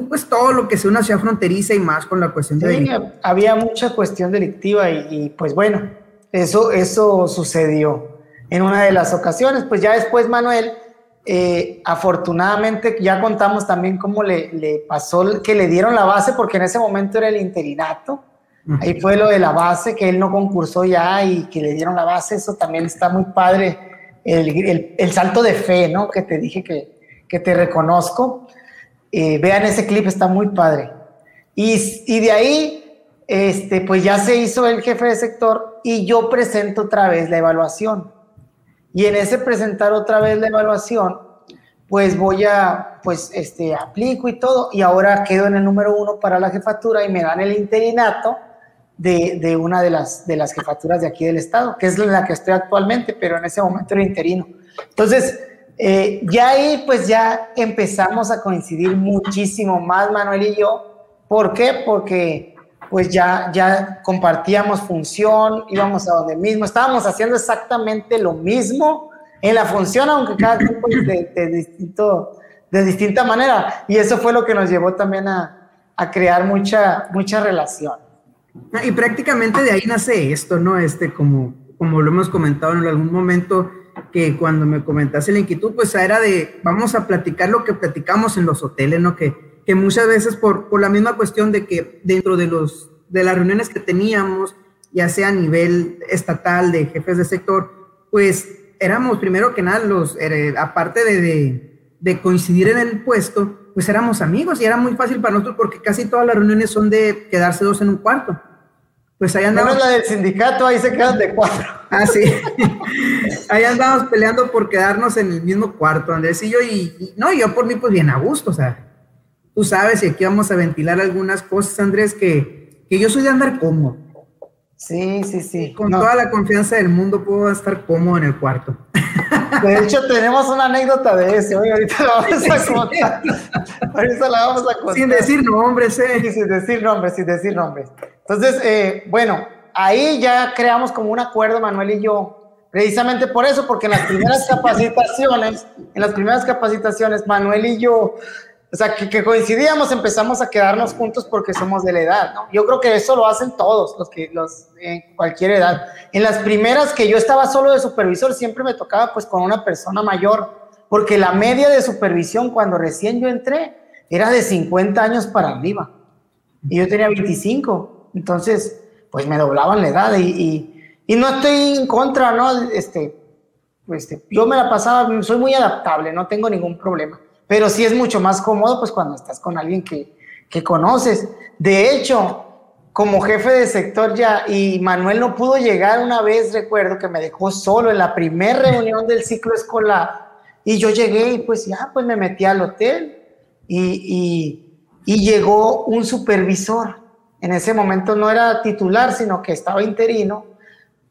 pues todo lo que sea una ciudad fronteriza y más con la cuestión de había mucha cuestión delictiva y, pues bueno, eso, eso sucedió en una de las ocasiones. Pues ya después Manuel, eh, afortunadamente ya contamos también cómo le, le, pasó que le dieron la base porque en ese momento era el interinato. Ahí fue lo de la base, que él no concursó ya y que le dieron la base. Eso también está muy padre. El, el, el salto de fe, ¿no? Que te dije que, que te reconozco. Eh, vean ese clip, está muy padre. Y, y, de ahí, este, pues ya se hizo el jefe de sector y yo presento otra vez la evaluación. Y en ese presentar otra vez la evaluación, pues voy a, pues, este, aplico y todo, y ahora quedo en el número uno para la jefatura y me dan el interinato de, de una de las, de las jefaturas de aquí del estado, que es la que estoy actualmente, pero en ese momento era interino. Entonces, eh, ya ahí pues ya empezamos a coincidir muchísimo más Manuel y yo. ¿Por qué? Porque pues ya, ya compartíamos función, íbamos a donde mismo, estábamos haciendo exactamente lo mismo en la función, aunque cada quien pues, de, distinto, de distinta manera. Y eso fue lo que nos llevó también a, a crear mucha, mucha relación. Y prácticamente de ahí nace esto, ¿no? Este, como, como lo hemos comentado en algún momento, que cuando me comentaste la inquietud, pues era de, vamos a platicar lo que platicamos en los hoteles, ¿no? Que, que muchas veces por, por la misma cuestión de que dentro de, los, de las reuniones que teníamos, ya sea a nivel estatal de jefes de sector, pues éramos primero que nada los, eh, aparte de, de, de, coincidir en el puesto, pues éramos amigos y era muy fácil para nosotros porque casi todas las reuniones son de quedarse dos en un cuarto. Pues ahí andamos. la del sindicato, ahí se quedan de cuatro. Ah, sí. (laughs) ahí andamos peleando por quedarnos en el mismo cuarto, Andrés y yo, y, no, yo por mí, pues bien a gusto, o sea, tú sabes, y aquí vamos a ventilar algunas cosas, Andrés, que, que yo soy de andar cómodo. Sí, sí, sí. Con toda la confianza del mundo puedo estar cómodo en el cuarto. (laughs) De hecho, tenemos una anécdota de eso. Hoy ahorita la vamos a contar. Ahorita la vamos a contar. Sin decir nombres, eh. Sí, sin decir nombres, sin decir nombres. Entonces, eh, bueno, ahí ya creamos como un acuerdo, Manuel y yo, precisamente por eso, porque en las primeras (laughs) capacitaciones, en las primeras capacitaciones, Manuel y yo, o sea, que, coincidíamos, empezamos a quedarnos juntos porque somos de la edad, ¿no? Yo creo que eso lo hacen todos, los que, los, en cualquier edad. En las primeras que yo estaba solo de supervisor, siempre me tocaba pues con una persona mayor, porque la media de supervisión cuando recién yo entré era de 50 años para arriba, y yo tenía 25. Entonces, pues me doblaban la edad y, no estoy en contra, ¿no? Este, este, yo me la pasaba, soy muy adaptable, no tengo ningún problema. Pero sí es mucho más cómodo, pues cuando estás con alguien que, conoces. De hecho, como jefe de sector ya, y Manuel no pudo llegar una vez, recuerdo que me dejó solo en la primera reunión del ciclo escolar, y yo llegué y pues ya, pues me metí al hotel y llegó un supervisor en ese momento no era titular, sino que estaba interino,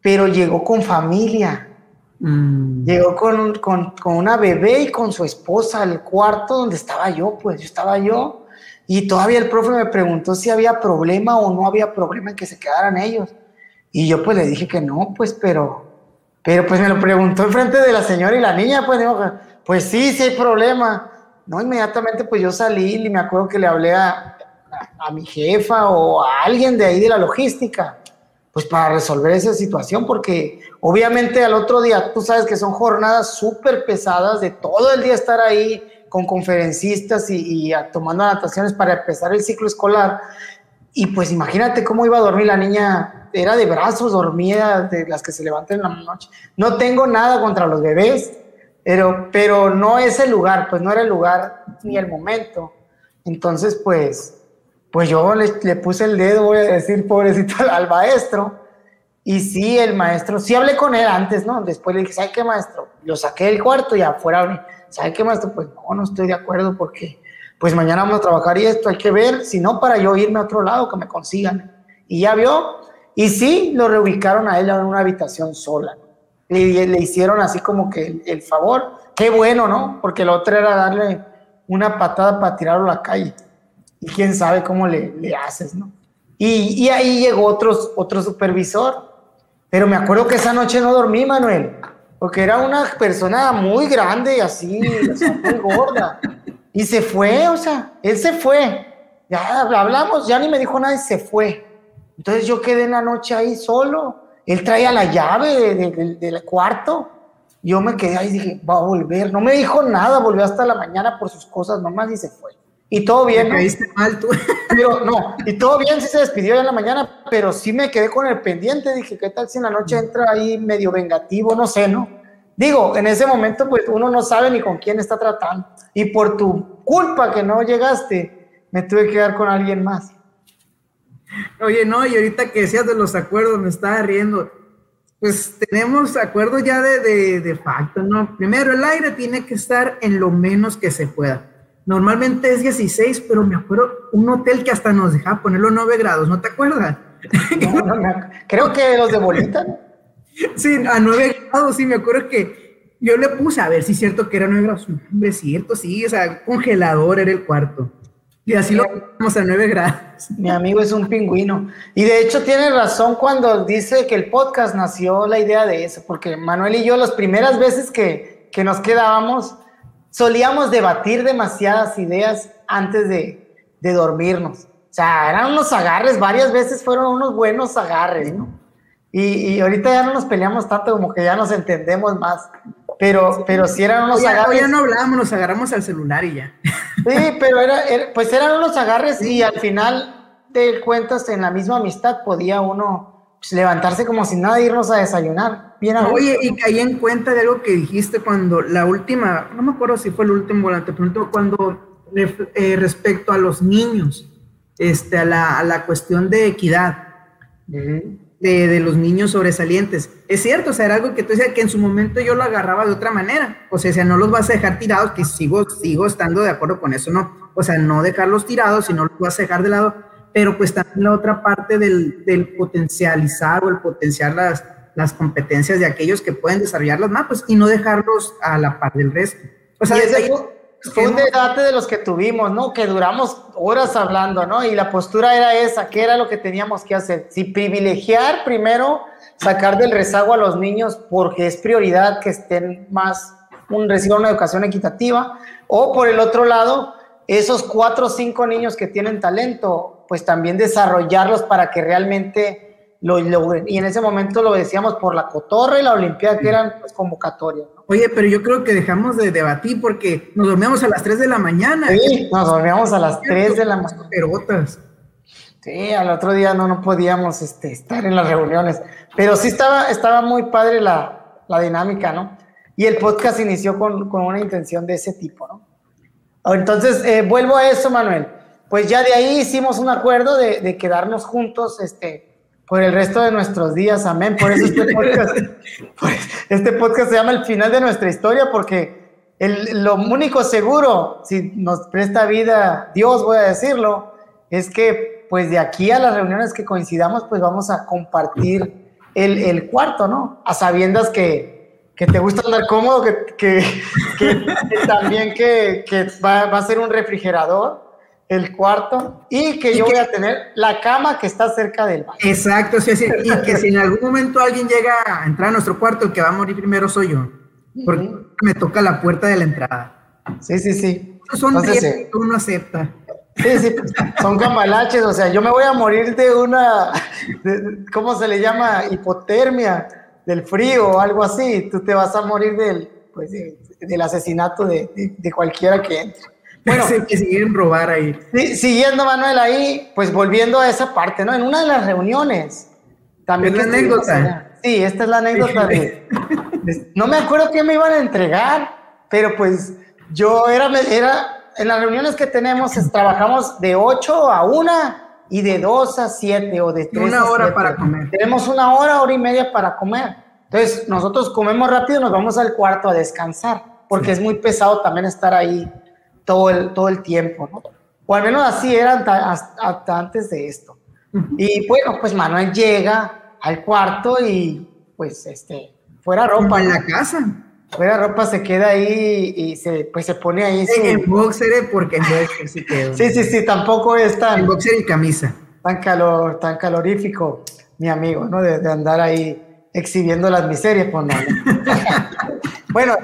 pero llegó con familia. Mm. Llegó con, con, con, una bebé y con su esposa al cuarto donde estaba yo, pues yo estaba yo. Y todavía el profe me preguntó si había problema o no había problema en que se quedaran ellos. Y yo pues le dije que no, pues, pero, pero pues me lo preguntó en frente de la señora y la niña, pues digo, pues sí, sí hay problema. No, inmediatamente pues yo salí y me acuerdo que le hablé a, a mi jefa o a alguien de ahí de la logística, pues para resolver esa situación, porque obviamente al otro día, tú sabes que son jornadas súper pesadas de todo el día estar ahí con conferencistas y, tomando anotaciones para empezar el ciclo escolar. Y pues imagínate cómo iba a dormir la niña, era de brazos, dormía de las que se levantan en la noche. No tengo nada contra los bebés, pero, pero no es el lugar, pues no era el lugar ni el momento. Entonces, pues, pues yo le, puse el dedo, voy a decir, pobrecito, al maestro, Y sí, el maestro, sí hablé con él antes, ¿no? Después le dije, ¿sabe qué, maestro? Lo saqué del cuarto y afuera, ¿sabe qué, maestro? Pues no, no estoy de acuerdo porque pues mañana vamos a trabajar y esto hay que ver, si no, para yo irme a otro lado, que me consigan. Y ya vio, y sí, lo reubicaron a él en una habitación sola. Le, le hicieron así como que el, favor, qué bueno, ¿no? Porque lo otro era darle una patada para tirarlo a la calle. Y quién sabe cómo le, haces, ¿no? Y, ahí llegó otro, otro supervisor. Pero me acuerdo que esa noche no dormí, Manuel, porque era una persona muy grande y así, muy gorda. Y se fue, o sea, él se fue. Ya hablamos, ya ni me dijo nada y se fue. Entonces yo quedé en la noche ahí solo. Él traía la llave del cuarto. Yo me quedé ahí y dije, va a volver. No me dijo nada, volvió hasta la mañana por sus cosas nomás y se fue. Y todo bien. Me caíste mal tú. (laughs) Pero no, y todo bien, sí se despidió ya en la mañana, pero sí me quedé con el pendiente. Dije, ¿qué tal si en la noche entra ahí medio vengativo? No sé, ¿no? Digo, en ese momento, pues uno no sabe ni con quién está tratando. Y por tu culpa que no llegaste, me tuve que quedar con alguien más. Oye, no, y ahorita que decías de los acuerdos, me estaba riendo. Pues tenemos acuerdos ya de, de, de facto, ¿no? Primero, el aire tiene que estar en lo menos que se pueda. Normalmente es 16, pero me acuerdo un hotel que hasta nos dejaba ponerlo 9 grados, ¿no te acuerdas? creo que los de bolita, Sí, a 9 grados, sí, me acuerdo que yo le puse a ver si es cierto que era 9 grados. Hombre, cierto, sí, o sea, congelador era el cuarto. Y así lo ponemos a 9 grados. Mi amigo es un pingüino. Y de hecho tiene razón cuando dice que el podcast nació la idea de eso, porque Manuel y yo las primeras veces que, que nos quedábamos solíamos debatir demasiadas ideas antes de, de dormirnos. O sea, eran unos agarres, varias veces fueron unos buenos agarres, ¿no? Y, ahorita ya no nos peleamos tanto como que ya nos entendemos más. Pero, pero si eran unos agarres. ya no hablábamos, nos agarramos al celular y ya. Sí, pero era, pues eran unos agarres y al final de cuentas en la misma amistad podía uno levantarse como sin nada irnos a desayunar. Bien Oye, y caí en cuenta de algo que dijiste cuando la última, no me acuerdo si fue el último, te pregunto, cuando eh, respecto a los niños, este, a, la, a la cuestión de equidad de, los niños sobresalientes. Es cierto, o sea, era algo que tú decías que en su momento yo lo agarraba de otra manera. O sea, o sea, no los vas a dejar tirados, que sigo, sigo estando de acuerdo con eso, ¿no? O sea, no dejarlos tirados, sino los vas a dejar de lado. Pero pues también la otra parte del, del potencializar o el potenciar las, las competencias de aquellos que pueden desarrollarlas más, pues, y no dejarlos a la par del resto. O sea, desde ahí, fue un debate de los que tuvimos, ¿no? Que duramos horas hablando, ¿no? Y la postura era esa, ¿qué era lo que teníamos que hacer? Si privilegiar primero, sacar del rezago a los niños porque es prioridad que estén más, un, reciban una educación equitativa, o por el otro lado, esos cuatro o cinco niños que tienen talento, pues también desarrollarlos para que realmente lo logren. Y en ese momento lo decíamos por la cotorra y la olimpiada que eran pues, convocatorias. Oye, pero yo creo que dejamos de debatir porque nos dormíamos a las 3 de la mañana. Sí, nos dormíamos a las 3 de la mañana. Perotas. Sí, al otro día no, no podíamos este, estar en las reuniones. Pero sí estaba, estaba muy padre la, la dinámica, ¿no? Y el podcast inició con, con, una intención de ese tipo, ¿no? Entonces, eh, vuelvo a eso, Manuel. Pues ya de ahí hicimos un acuerdo de, de quedarnos juntos, este, por el resto de nuestros días. Amén. Por eso este podcast, (laughs) este podcast se llama El final de nuestra historia, porque el, lo único seguro, si nos presta vida Dios, voy a decirlo, es que pues de aquí a las reuniones que coincidamos, pues vamos a compartir el, el cuarto, ¿no? A sabiendas que, que te gusta andar cómodo, que, que, que también que, va, va a ser un refrigerador el cuarto y que yo voy a tener la cama que está cerca del baño. Exacto, sí, sí, y que si en algún momento alguien llega a entrar a nuestro cuarto, el que va a morir primero soy yo, porque me toca la puerta de la entrada. Sí, sí, sí. son Entonces, que uno acepta. Sí, sí, son camalaches, o sea, yo me voy a morir de una, ¿cómo se le llama? Hipotermia, del frío o algo así, tú te vas a morir del, pues, del asesinato de, de cualquiera que entre. Bueno, (laughs) que siguen robar ahí. siguiendo, Manuel, ahí, pues volviendo a esa parte, ¿no? En una de las reuniones. También ¿Es la anécdota? Sí, esta es la anécdota (laughs) de, No me acuerdo qué me iban a entregar, pero pues yo era, era en las reuniones que tenemos, trabajamos de 8 a 1 y de 2 a 7 o de 3 una hora para comer. Tenemos una hora, hora y media para comer. Entonces, nosotros comemos rápido, nos vamos al cuarto a descansar, porque es muy pesado también estar ahí todo el, todo el tiempo, ¿no? O al menos así era hasta, antes de esto. Y bueno, pues Manuel llega al cuarto y pues este, fuera ropa. En la casa. Fuera ropa se queda ahí y se, pues se pone ahí. En el boxer, eh, porque boxer sí quedó. (laughs) sí, sí, sí, tampoco es tan. En boxer y camisa. Tan, calor, tan calorífico, mi amigo, ¿no? De, andar ahí exhibiendo las miserias, pues (laughs) bueno,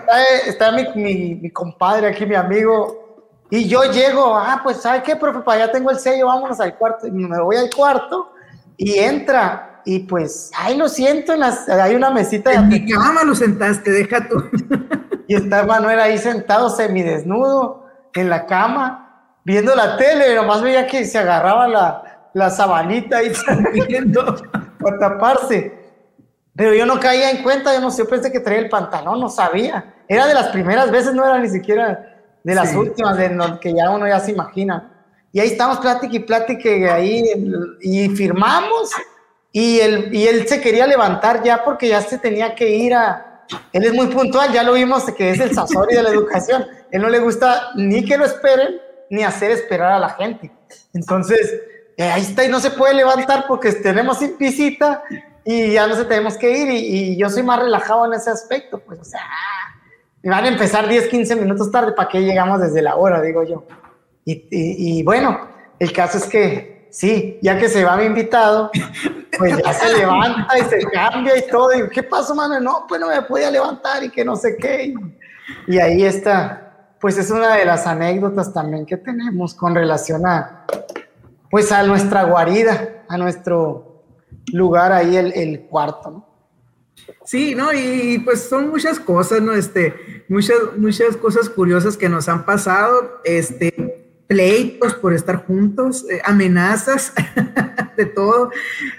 está, mi, mi, mi, compadre aquí, mi amigo, y yo llego, ah, pues, ¿sabes qué, profe? Para allá tengo el sello, vámonos al cuarto. Y me voy al cuarto y entra y pues, ahí lo siento, en las, hay una mesita. En mi cama lo sentaste, deja tú. (laughs) y está Manuel ahí sentado semidesnudo en la cama, viendo la tele, y nomás veía que se agarraba la, la sabanita ahí (laughs) viendo para taparse. Pero yo no caía en cuenta, yo no sé, yo pensé que traía el pantalón, no sabía. Era de las primeras veces, no era ni siquiera de las últimas, de lo que ya uno ya se imagina. Y ahí estamos, plática y plática, ahí, y firmamos, y él, y él se quería levantar ya porque ya se tenía que ir a... Él es muy puntual, ya lo vimos que es el sasori de la educación. (laughs) Él no le gusta ni que lo esperen, ni hacer esperar a la gente. Entonces, eh, ahí está y no se puede levantar porque tenemos visita y ya no se tenemos que ir y, yo soy más relajado en ese aspecto, pues, o sea, van a empezar 10, 15 minutos tarde, ¿para qué llegamos desde la hora, digo yo? Y, y bueno, el caso es que sí, ya que se va mi invitado, pues ya se levanta y se cambia y todo. Y, ¿qué pasó, mano? No, pues no me podía levantar y que no sé qué. Y, ahí está, pues es una de las anécdotas también que tenemos con relación a, pues a nuestra guarida, a nuestro lugar ahí, el, el cuarto, ¿no? Sí, ¿no? Y pues son muchas cosas, ¿no? Este, muchas, muchas cosas curiosas que nos han pasado. Este, pleitos por estar juntos, eh, amenazas, (laughs) de todo.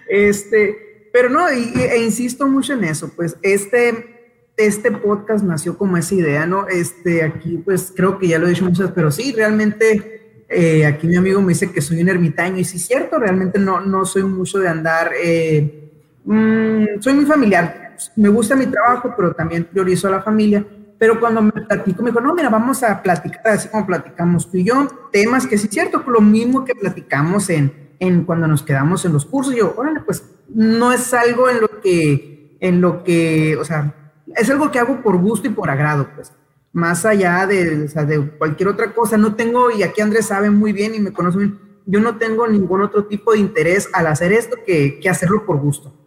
Este, pero no, y, e insisto mucho en eso, pues este, este podcast nació como esa idea, ¿no? Este, aquí pues creo que ya lo he dicho muchas, pero sí, realmente eh, aquí mi amigo me dice que soy un ermitaño y sí es cierto, realmente no, no soy mucho de andar, eh, mm, soy muy familiar, me gusta mi trabajo, pero también priorizo a la familia pero cuando me platico, me dijo, no, mira, vamos a platicar, así como platicamos tú y yo, temas que sí es cierto, lo mismo que platicamos en, en cuando nos quedamos en los cursos. Yo, órale, pues no es algo en lo que, en lo que, o sea, es algo que hago por gusto y por agrado, pues. Más allá de, o sea, de cualquier otra cosa, no tengo, y aquí Andrés sabe muy bien y me conoce bien, yo no tengo ningún otro tipo de interés al hacer esto que, que hacerlo por gusto.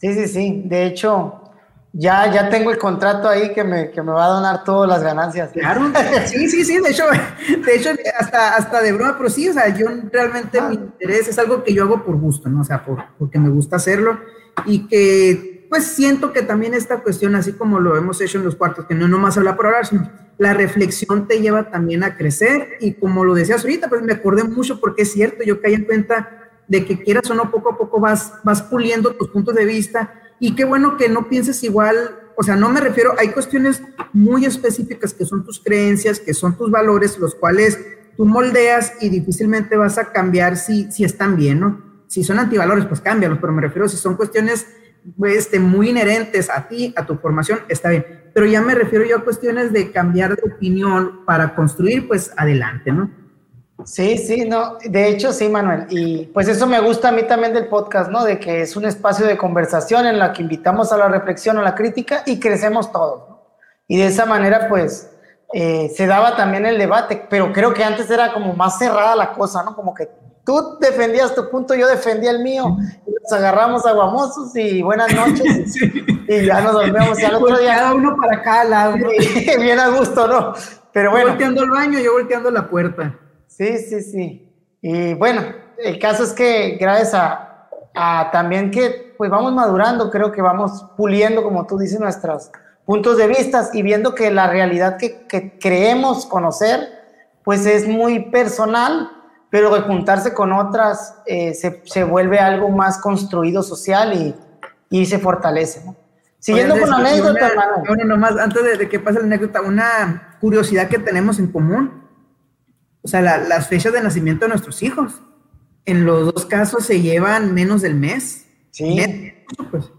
Sí, sí, sí. De hecho, ya, ya tengo el contrato ahí que me, que me va a donar todas las ganancias. Claro, (laughs) sí, sí, sí, de hecho, de hecho hasta, hasta de broma, pero sí, o sea, yo realmente ah. mi interés es algo que yo hago por gusto, ¿no? O sea, por, porque me gusta hacerlo y que pues siento que también esta cuestión, así como lo hemos hecho en los cuartos, que no nomás habla por hablar, sino la reflexión te lleva también a crecer y como lo decías ahorita, pues me acordé mucho porque es cierto, yo caí en cuenta de que quieras o no, poco a poco vas, vas puliendo tus puntos de vista y qué bueno que no pienses igual, o sea, no me refiero, hay cuestiones muy específicas que son tus creencias, que son tus valores, los cuales tú moldeas y difícilmente vas a cambiar si, si están bien, ¿no? Si son antivalores, pues cámbialos, pero me refiero, si son cuestiones este, muy inherentes a ti, a tu formación, está bien. Pero ya me refiero yo a cuestiones de cambiar de opinión para construir, pues adelante, ¿no? Sí, sí, no, de hecho sí, Manuel. Y pues eso me gusta a mí también del podcast, ¿no? De que es un espacio de conversación en la que invitamos a la reflexión, a la crítica y crecemos todos, ¿no? Y de esa manera, pues, eh, se daba también el debate, pero creo que antes era como más cerrada la cosa, ¿no? Como que tú defendías tu punto, yo defendía el mío, y nos agarramos aguamosos y buenas noches, (laughs) y, ya nos dormíamos y al otro día... Cada uno para cada lado, (laughs) bien a gusto, ¿no? Pero bueno. volteando el baño, yo volteando la puerta. Sí, sí, sí. Y bueno, el caso es que gracias a, también que pues vamos madurando, creo que vamos puliendo, como tú dices, nuestros puntos de vista y viendo que la realidad que, creemos conocer, pues es muy personal, pero de juntarse con otras eh, se, vuelve algo más construido social y, y se fortalece, ¿no? Siguiendo con la anécdota, hermano. Bueno, nomás, antes de, de que pase la anécdota, una curiosidad que tenemos en común o sea, las fechas de nacimiento de nuestros hijos. En los dos casos se llevan menos del mes. Sí. Pues.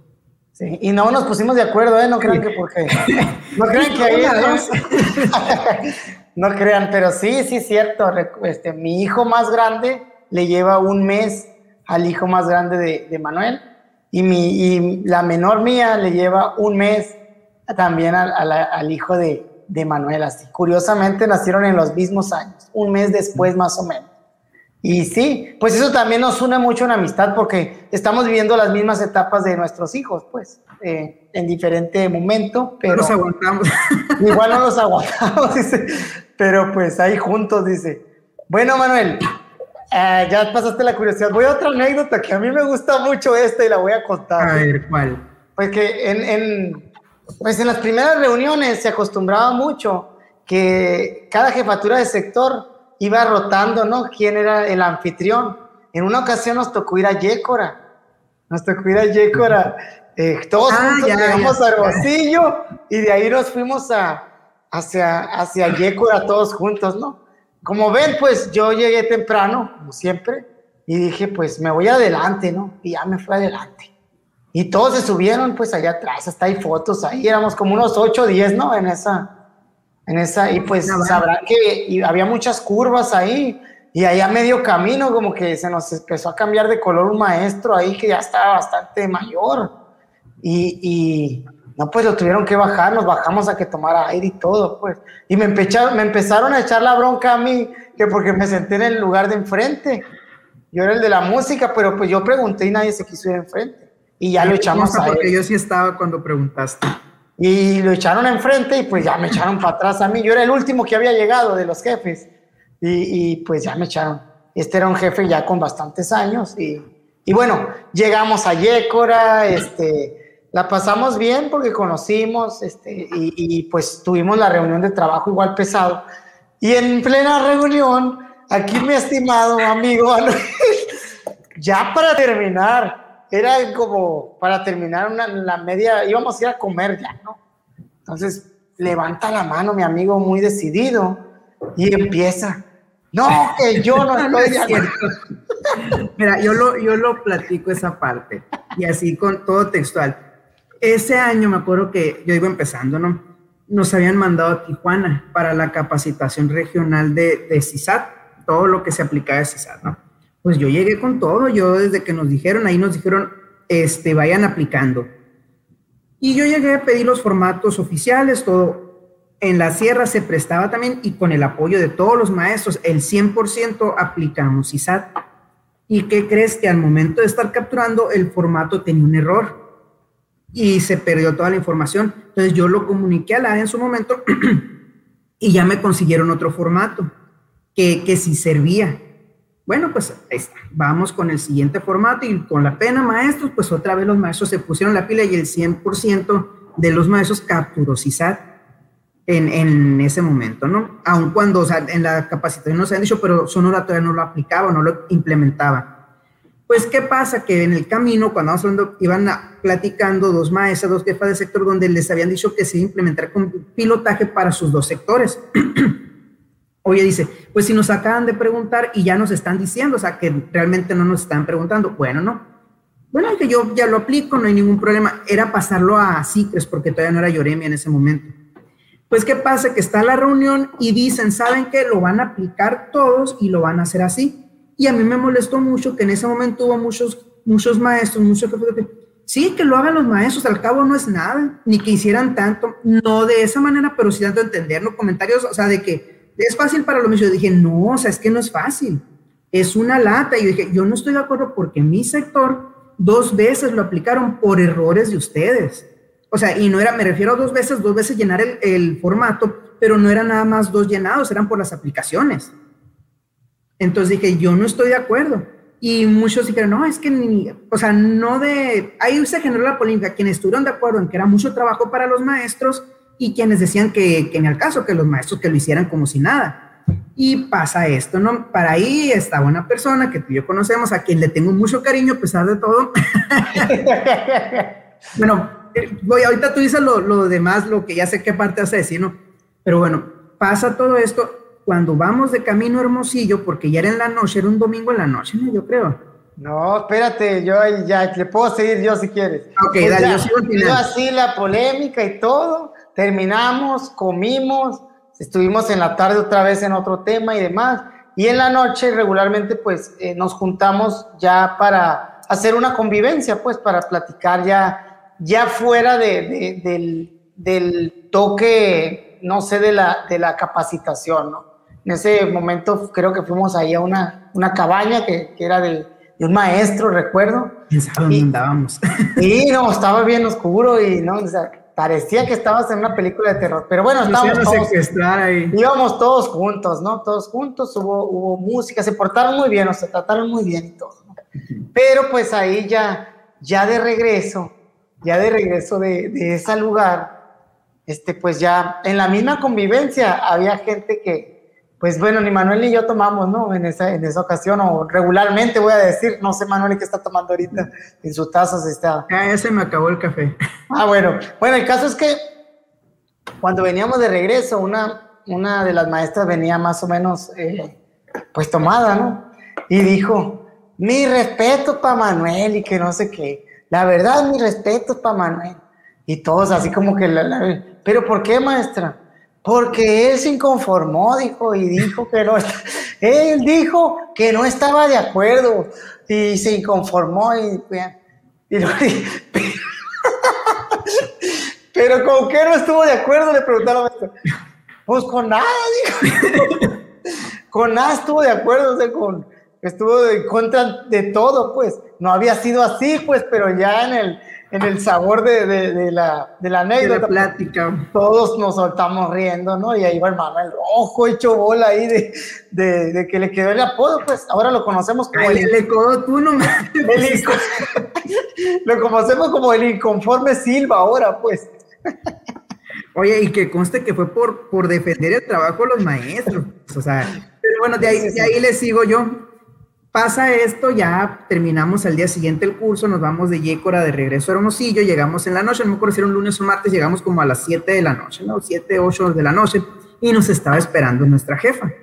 sí. Y no nos pusimos de acuerdo, ¿eh? No crean que porque. (laughs) No crean que ahí. (laughs) no crean, pero sí, sí, es cierto. Este, mi hijo más grande le lleva un mes al hijo más grande de, Manuel y, mi, y la menor mía le lleva un mes también al, hijo de, de Manuel. Así, curiosamente nacieron en los mismos años, un mes después más o menos. Y sí, pues eso también nos une mucho en amistad porque estamos viviendo las mismas etapas de nuestros hijos, pues, eh, en diferente momento. Pero no los aguantamos. (laughs) Igual no los aguantamos, (laughs) dice. Pero pues ahí juntos, dice. Bueno, Manuel, eh, ya pasaste la curiosidad. Voy a otra anécdota que a mí me gusta mucho esta y la voy a contar. A ver, ¿cuál? Pues que en, en, pues en las primeras reuniones se acostumbraba mucho que cada jefatura de sector iba rotando, ¿no? ¿Quién era el anfitrión? En una ocasión nos tocó ir a Yécora. Nos tocó ir a Yécora. (laughs) Eh, todos ah, juntos llegamos a Hermosillo y de ahí nos fuimos a, hacia, hacia Yécora todos juntos, ¿no? Como ven, pues yo llegué temprano, como siempre, y dije, pues me voy adelante, ¿no? Y ya me fui adelante. Y todos se subieron, pues allá atrás, hasta hay fotos ahí, éramos como unos 8 o 10, ¿no? En esa, en esa, y pues sabrán que había muchas curvas ahí, y allá medio camino como que se nos empezó a cambiar de color un maestro ahí que ya estaba bastante mayor, y, y no, pues lo tuvieron que bajar, nos bajamos a que tomara aire y todo, pues, y me, me empezaron a echar la bronca a mí, que porque me senté en el lugar de enfrente, yo era el de la música, pero pues yo pregunté y nadie se quiso ir enfrente, y ya lo echamos a porque yo sí estaba cuando preguntaste. Y lo echaron enfrente y pues ya me echaron para atrás a mí. Yo era el último que había llegado de los jefes y, pues ya me echaron. Este era un jefe ya con bastantes años y, y bueno, llegamos a Yécora, este, la pasamos bien porque conocimos este, y, y, pues tuvimos la reunión de trabajo igual pesado. Y en plena reunión, aquí mi estimado amigo (laughs) ya para terminar, era como para terminar una, la media, íbamos a ir a comer ya, ¿no? Entonces levanta la mano mi amigo muy decidido y empieza. No, que yo no (laughs) estoy de acuerdo. Mira, yo lo, yo lo platico esa parte y así con todo textual. Ese año me acuerdo que yo iba empezando, ¿no? Nos habían mandado a Tijuana para la capacitación regional de, de CISAT, todo lo que se aplicaba a CISAT, ¿no? Pues yo llegué con todo, yo desde que nos dijeron, ahí nos dijeron, este, vayan aplicando. Y yo llegué a pedir los formatos oficiales, todo. En la sierra se prestaba también y con el apoyo de todos los maestros, el 100% aplicamos ISAT. ¿Y qué crees que al momento de estar capturando el formato tenía un error y se perdió toda la información? Entonces yo lo comuniqué a la en su momento (clears throat) y ya me consiguieron otro formato que, que sí servía. Bueno, pues ahí está. Vamos con el siguiente formato y con la pena maestros, pues otra vez los maestros se pusieron la pila y el 100% de los maestros capturó CISAT en, en ese momento, ¿no? Aun cuando, o sea, en la capacitación nos han dicho, pero Sonora todavía no lo aplicaba, no lo implementaba. Pues, ¿qué pasa? Que en el camino, cuando vamos hablando, iban platicando dos maestras, dos jefas de sector, donde les habían dicho que se iba a implementar con pilotaje para sus dos sectores. (clears throat) Oye, dice, pues si nos acaban de preguntar y ya nos están diciendo, o sea, que realmente no nos están preguntando, bueno, no. Bueno, que yo ya lo aplico, no hay ningún problema. Era pasarlo a CICRES porque todavía no era Yoremia en ese momento. Pues, ¿qué pasa? Que está la reunión y dicen, ¿saben qué? Lo van a aplicar todos y lo van a hacer así. Y a mí me molestó mucho que en ese momento hubo muchos, muchos maestros, muchos sí, que lo hagan los maestros, al cabo no es nada, ni que hicieran tanto, no de esa manera, pero sí dando entender, ¿no? Comentarios, o sea, de que es fácil para los mismos. Yo dije, no, o sea, es que no es fácil. Es una lata. Y yo dije, yo no estoy de acuerdo porque mi sector dos veces lo aplicaron por errores de ustedes. O sea, y no era, me refiero a dos veces, dos veces llenar el, el formato, pero no eran nada más dos llenados, eran por las aplicaciones. Entonces dije, yo no estoy de acuerdo. Y muchos dijeron, no, es que ni, o sea, no de, ahí se generó la polémica, quienes estuvieron de acuerdo en que era mucho trabajo para los maestros, y quienes decían que, que en el caso que los maestros que lo hicieran como si nada. Y pasa esto, ¿no? Para ahí está una persona que tú y yo conocemos, a quien le tengo mucho cariño a pesar de todo. (laughs) bueno, eh, voy, ahorita tú dices lo, lo, demás, lo que ya sé qué parte hace decir, ¿no? Pero bueno, pasa todo esto cuando vamos de camino a Hermosillo, porque ya era en la noche, era un domingo en la noche, ¿no? Yo creo. No, espérate, yo ya le puedo seguir yo si quieres. Ok, pues dale, yo sigo así la polémica y todo, terminamos, comimos, estuvimos en la tarde otra vez en otro tema y demás, y en la noche regularmente pues eh, nos juntamos ya para hacer una convivencia, pues para platicar ya, ya fuera de, del, del toque, no sé, de la, de la capacitación, ¿no? En ese momento creo que fuimos ahí a una, una cabaña que, que era de, de, un maestro, recuerdo. dónde andábamos? (laughs) Sí, no, estaba bien oscuro y no, o sea, parecía que estabas en una película de terror, pero bueno, estábamos todos, ahí. íbamos todos juntos, ¿no? Todos juntos, hubo, hubo música, se portaron muy bien, o se trataron muy bien y todo, ¿no? Pero pues ahí ya, ya de regreso, ya de regreso de, de ese lugar, este, pues ya en la misma convivencia había gente que, pues bueno, ni Manuel ni yo tomamos, ¿no? En esa, en esa ocasión, o regularmente voy a decir, no sé Manuel qué está tomando ahorita en su taza. Está... Ah, ya se me acabó el café. Ah, bueno. Bueno, el caso es que cuando veníamos de regreso, una, una de las maestras venía más o menos, eh, pues tomada, ¿no? Y dijo, mi respeto para Manuel y que no sé qué. La verdad, mi respeto para Manuel. Y todos así como que, la, pero ¿por qué, maestra? Porque él se inconformó, dijo, y dijo que no, él dijo que no estaba de acuerdo y se inconformó y, y, (laughs) pero con qué no estuvo de acuerdo, le preguntaron maestra. Pues con nada, dijo. (laughs) con nada estuvo de acuerdo, o sea, con, estuvo en contra de todo, pues. No había sido así, pues, pero ya en el, en el sabor de, de, la, de la anécdota. plática. Todos nos soltamos riendo, ¿no? Y ahí va el Manuel rojo, hecho bola ahí de, que le quedó el apodo, pues ahora lo conocemos como el, el tú no me... (laughs) (laughs) lo conocemos como el inconforme Silva ahora, pues. Oye, y que conste que fue por, por defender el trabajo de los maestros. O sea, pero bueno, de ahí, de ahí le sigo yo. Pasa esto, ya terminamos al día siguiente el curso, nos vamos de Yécora de regreso a Hermosillo, llegamos en la noche, no me acuerdo si era un lunes o martes, llegamos como a las 7 de la noche, ¿no? 7, 8 de la noche, y nos estaba esperando nuestra jefa.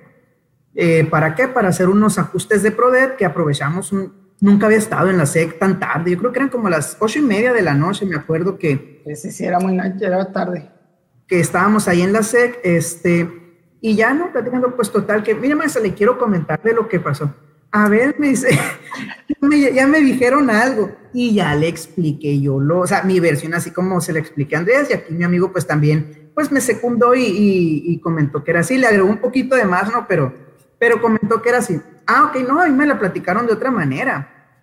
Eh, ¿Para qué? Para hacer unos ajustes de PRODET que aprovechamos, nunca había estado en la SEC tan tarde, yo creo que eran como las 8 y media de la noche, me acuerdo que... Sí, sí, era muy noche, era tarde. Que estábamos ahí en la SEC, este, y ya no, platicando, pues total, que, mira, maestra, le quiero comentar de lo que pasó a ver, me dice, (laughs) ya me dijeron algo y ya le expliqué yo, lo, o sea, mi versión así como se le expliqué a Andrés y aquí mi amigo pues también, pues me secundó y, y, comentó que era así, le agregó un poquito de más, ¿no? Pero, pero comentó que era así. Ah, ok, no, a mí me la platicaron de otra manera.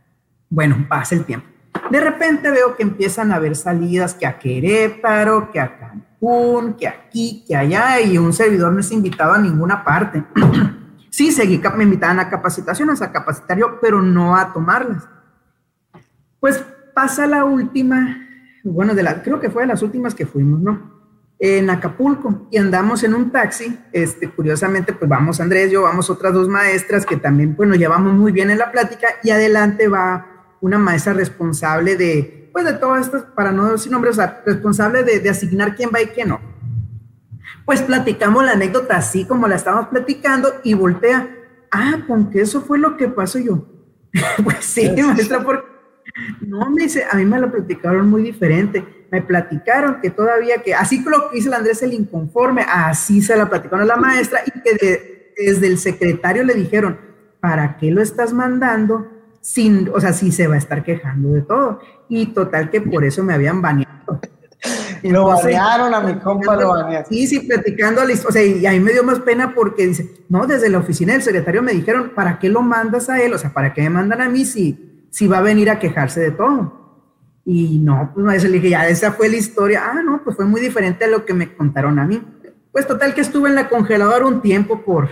Bueno, pasa el tiempo. De repente veo que empiezan a haber salidas que a Querétaro, que a Cancún, que aquí, que allá, y un servidor no es invitado a ninguna parte. (clears throat) Sí, seguí, me invitaban a capacitaciones, a capacitar yo, pero no a tomarlas. Pues pasa la última, bueno, de la, creo que fue de las últimas que fuimos, ¿no? En Acapulco y andamos en un taxi, este, curiosamente, pues vamos Andrés, yo, vamos otras dos maestras que también, pues nos llevamos muy bien en la plática y adelante va una maestra responsable de, pues de todas estas, para no decir nombres, o sea, responsable de, de asignar quién va y quién no pues platicamos la anécdota así como la estábamos platicando y voltea, ah, con que eso fue lo que pasó yo. (laughs) pues sí, maestra, porque no me dice, a mí me lo platicaron muy diferente. Me platicaron que todavía que, así lo que dice el Andrés el inconforme, así se la platicaron a la maestra y que desde el secretario le dijeron, ¿para qué lo estás mandando? Sin, o sea, sí se va a estar quejando de todo. Y total que por eso me habían baneado lo banearon a mi compa, lo banearon. Sí, sí, platicando, o sea, y a mí me dio más pena porque dice, no, desde la oficina del secretario me dijeron, ¿para qué lo mandas a él? O sea, ¿para qué me mandan a mí si, si va a venir a quejarse de todo? Y no, pues no, le dije, ya, esa fue la historia. Ah, no, pues fue muy diferente a lo que me contaron a mí. Pues total que estuve en la congeladora un tiempo por,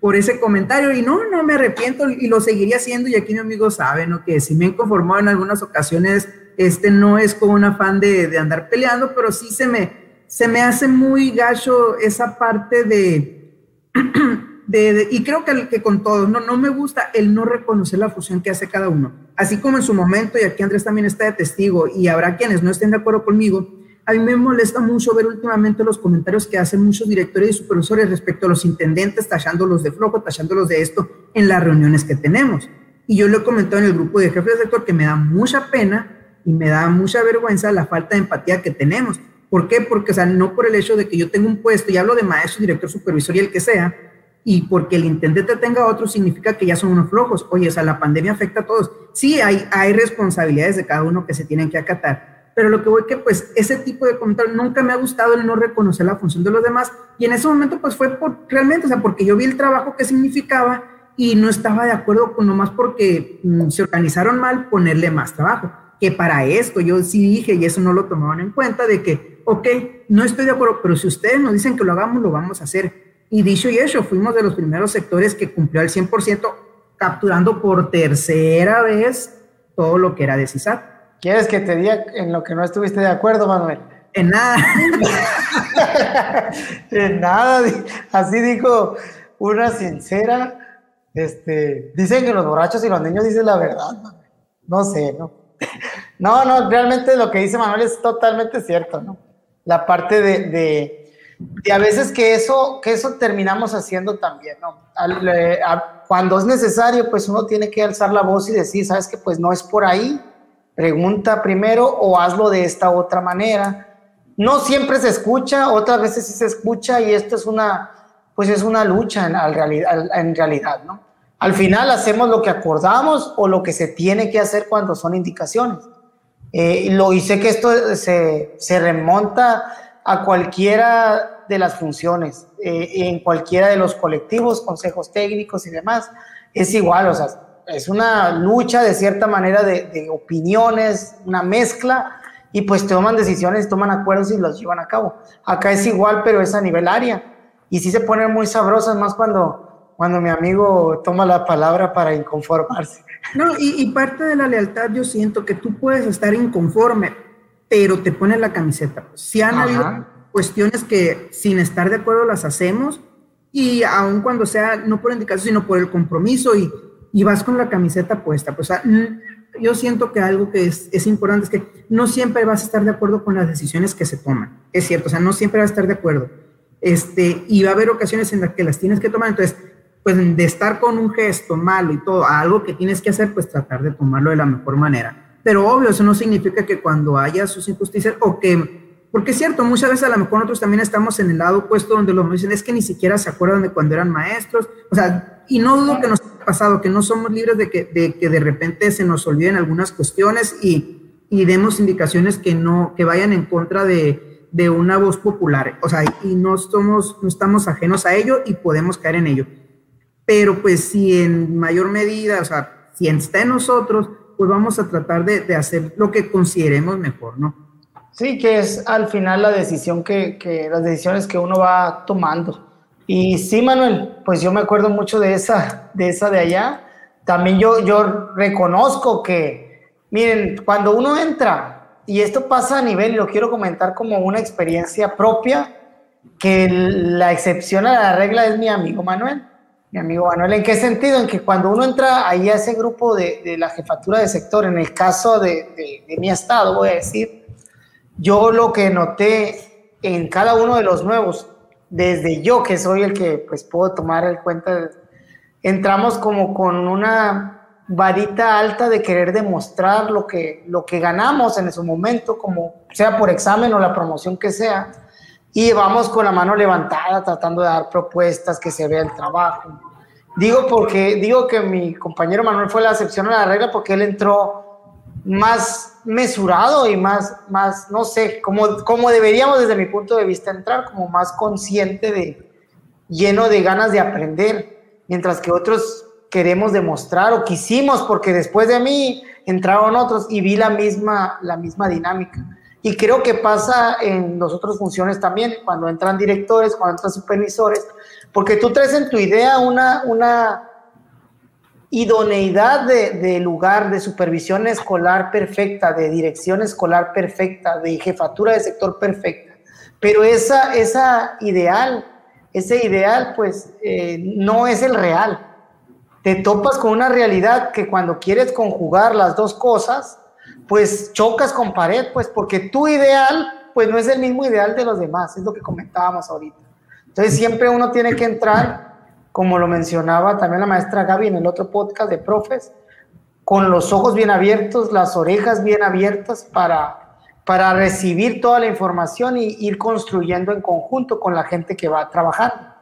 por ese comentario y no, no me arrepiento y lo seguiría haciendo y aquí mi amigo sabe, ¿no? Que si me he conformado en algunas ocasiones este no es como un afán de, andar peleando, pero sí se me, se me hace muy gacho esa parte de, (clears throat) de, y creo que, que con todos, no, no me gusta el no reconocer la fusión que hace cada uno. Así como en su momento, y aquí Andrés también está de testigo, y habrá quienes no estén de acuerdo conmigo, a mí me molesta mucho ver últimamente los comentarios que hacen muchos directores y supervisores respecto a los intendentes, tachándolos de flojo, tachándolos de esto en las reuniones que tenemos. Y yo lo he comentado en el grupo de jefes de sector que me da mucha pena y me da mucha vergüenza la falta de empatía que tenemos. ¿Por qué? Porque, o sea, no por el hecho de que yo tenga un puesto, y hablo de maestro, director, supervisor y el que sea, y porque el intendente tenga otro significa que ya son unos flojos. Oye, o sea, la pandemia afecta a todos. Sí, hay, hay responsabilidades de cada uno que se tienen que acatar, pero lo que voy que pues ese tipo de comentarios nunca me ha gustado el no reconocer la función de los demás y en ese momento pues fue por, realmente, o sea, porque yo vi el trabajo que significaba y no estaba de acuerdo con nomás porque mm, se organizaron mal ponerle más trabajo, que para esto yo sí dije y eso no lo tomaban en cuenta de que, ok, no estoy de acuerdo, pero si ustedes nos dicen que lo hagamos, lo vamos a hacer. Y dicho y hecho, fuimos de los primeros sectores que cumplió al 100%, capturando por tercera vez todo lo que era de CISAT. ¿Quieres que te diga en lo que no estuviste de acuerdo, Manuel? En nada. (laughs) en nada. Así dijo una sincera. Este, dicen que los borrachos y los niños dicen la verdad. No sé, ¿no? No, no, realmente lo que dice Manuel es totalmente cierto, ¿no? La parte de, de, a veces que eso, que eso terminamos haciendo también, ¿no? cuando es necesario, pues uno tiene que alzar la voz y decir, sabes que pues no es por ahí, Pregunta primero o hazlo de esta otra manera. No siempre se escucha, otras veces sí se escucha y esto es una, pues es una lucha en, en realidad, ¿no? Al final hacemos lo que acordamos o lo que se tiene que hacer cuando son indicaciones. Eh, lo, y sé que esto se, remonta a cualquiera de las funciones, eh, en cualquiera de los colectivos, consejos técnicos y demás. Es igual, o sea, es una lucha de cierta manera de, opiniones, una mezcla, y pues toman decisiones, toman acuerdos y los llevan a cabo. Acá es igual, pero es a nivel área. Y sí se ponen muy sabrosas, más cuando, cuando mi amigo toma la palabra para inconformarse. No, y, parte de la lealtad yo siento que tú puedes estar inconforme, pero te pones la camiseta. Si han habido cuestiones que sin estar de acuerdo las hacemos, y aun cuando sea no por indicación, sino por el compromiso y y vas con la camiseta puesta. Pues, yo siento que algo que es, es, importante es que no siempre vas a estar de acuerdo con las decisiones que se toman. Es cierto, o sea, no siempre vas a estar de acuerdo. Este, y va a haber ocasiones en las que las tienes que tomar. Entonces, pues de estar con un gesto malo y todo, algo que tienes que hacer, pues tratar de tomarlo de la mejor manera. Pero obvio, eso no significa que cuando haya sus injusticias o que porque es cierto, muchas veces a lo mejor nosotros también estamos en el lado opuesto donde los dicen es que ni siquiera se acuerdan de cuando eran maestros. O sea, y no dudo que nos ha pasado, que no somos libres de que de, que de repente se nos olviden algunas cuestiones y, y demos indicaciones que no, que vayan en contra de, de una voz popular. O sea, y no, somos, no estamos ajenos a ello y podemos caer en ello. Pero pues si en mayor medida, o sea, si está en nosotros, pues vamos a tratar de, de hacer lo que consideremos mejor, ¿no? Sí, que es al final la decisión que, que, las decisiones que uno va tomando. Y sí, Manuel, pues yo me acuerdo mucho de esa, de esa de allá. También yo, yo reconozco que, miren, cuando uno entra, y esto pasa a nivel, lo quiero comentar como una experiencia propia, que la excepción a la regla es mi amigo Manuel. Mi amigo Manuel, ¿en qué sentido? En que cuando uno entra ahí a ese grupo de, la jefatura de sector, en el caso de, mi estado, voy a decir, yo lo que noté en cada uno de los nuevos, desde yo que soy el que pues puedo tomar el cuenta, entramos como con una varita alta de querer demostrar lo que, lo que ganamos en ese momento, como sea por examen o la promoción que sea, y vamos con la mano levantada tratando de dar propuestas, que se vea el trabajo. Digo porque digo que mi compañero Manuel fue la excepción a la regla porque él entró más mesurado y más, más no sé, como, como deberíamos desde mi punto de vista entrar, como más consciente de, lleno de ganas de aprender, mientras que otros queremos demostrar o quisimos, porque después de mí entraron otros y vi la misma, la misma dinámica. Y creo que pasa en las otras funciones también, cuando entran directores, cuando entran supervisores, porque tú traes en tu idea una, una, idoneidad de, lugar, de supervisión escolar perfecta, de dirección escolar perfecta, de jefatura de sector perfecta. Pero esa, esa ideal, ese ideal, pues eh, no es el real. Te topas con una realidad que cuando quieres conjugar las dos cosas, pues chocas con pared, pues porque tu ideal pues no es el mismo ideal de los demás, es lo que comentábamos ahorita. Entonces siempre uno tiene que entrar, como lo mencionaba también la maestra Gaby en el otro podcast de profes, con los ojos bien abiertos, las orejas bien abiertas para, para recibir toda la información y ir construyendo en conjunto con la gente que va a trabajar.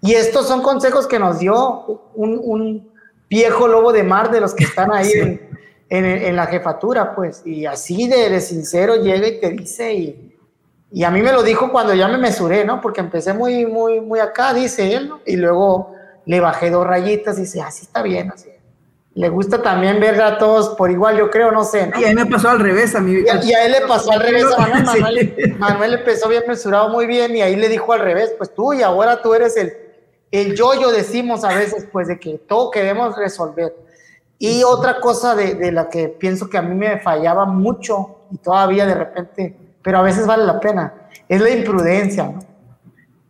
Y estos son consejos que nos dio un, viejo lobo de mar de los que están ahí en, la jefatura, pues, y así de, sincero llega y te dice, y, y, a mí me lo dijo cuando ya me mesuré, ¿no? Porque empecé muy, muy, muy acá, dice él, ¿no? Y luego le bajé dos rayitas y dice, así está bien, así le gusta también ver a todos por igual, yo creo, no sé. Y a mí me pasó al revés, a mí. Y, a, él le pasó al revés a (laughs) Manuel. Manuel, Manuel empezó bien mesurado muy bien y ahí le dijo al revés, pues tú y ahora tú eres el, el yo-yo, decimos a veces, pues de que todo queremos resolver. Y otra cosa de, de, la que pienso que a mí me fallaba mucho y todavía de repente, pero a veces vale la pena, es la imprudencia, ¿no?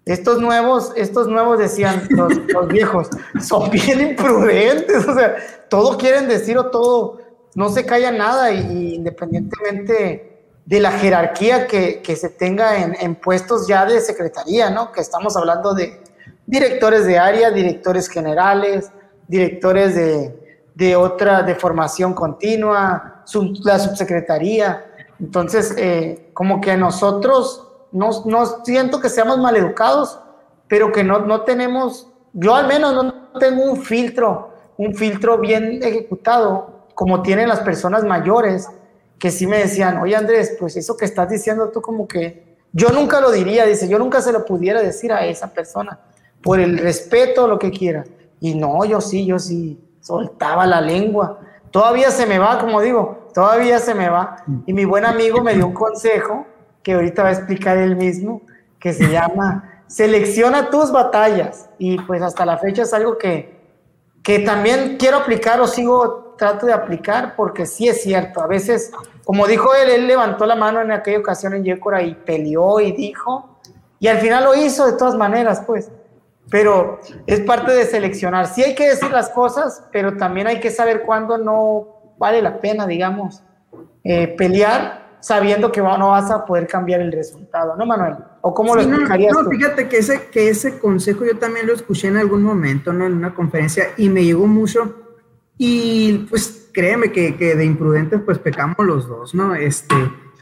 Estos nuevos, estos nuevos decían (laughs) los, viejos, son bien imprudentes, o sea, todo quieren decir o todo, no se calla nada y, independientemente de la jerarquía que, se tenga en, puestos ya de secretaría, ¿no? Que estamos hablando de directores de área, directores generales, directores de, otra, de formación continua, la subsecretaría. Entonces, eh, como que nosotros no, no siento que seamos maleducados, pero que no, no tenemos, yo al menos no tengo un filtro, un filtro bien ejecutado, como tienen las personas mayores, que sí me decían, oye Andrés, pues eso que estás diciendo tú como que, yo nunca lo diría, dice, yo nunca se lo pudiera decir a esa persona, por el respeto, lo que quiera. Y no, yo sí, yo sí, soltaba la lengua. Todavía se me va, como digo, todavía se me va. Y mi buen amigo me dio un consejo que ahorita va a explicar él mismo, que se llama Selecciona tus batallas. Y pues hasta la fecha es algo que, que también quiero aplicar o sigo, trato de aplicar, porque sí es cierto. A veces, como dijo él, él levantó la mano en aquella ocasión en Yécora y peleó y dijo, y al final lo hizo de todas maneras, pues. Pero es parte de seleccionar. Sí hay que decir las cosas, pero también hay que saber cuándo no vale la pena, digamos, eh, pelear sabiendo que no vas a poder cambiar el resultado, ¿no, Manuel? ¿O cómo lo explicarías no, no, fíjate que ese, que ese consejo yo también lo escuché en algún momento, ¿no? En una conferencia y me llegó mucho. Y pues créeme que, que de imprudentes pues pecamos los dos, ¿no? Este,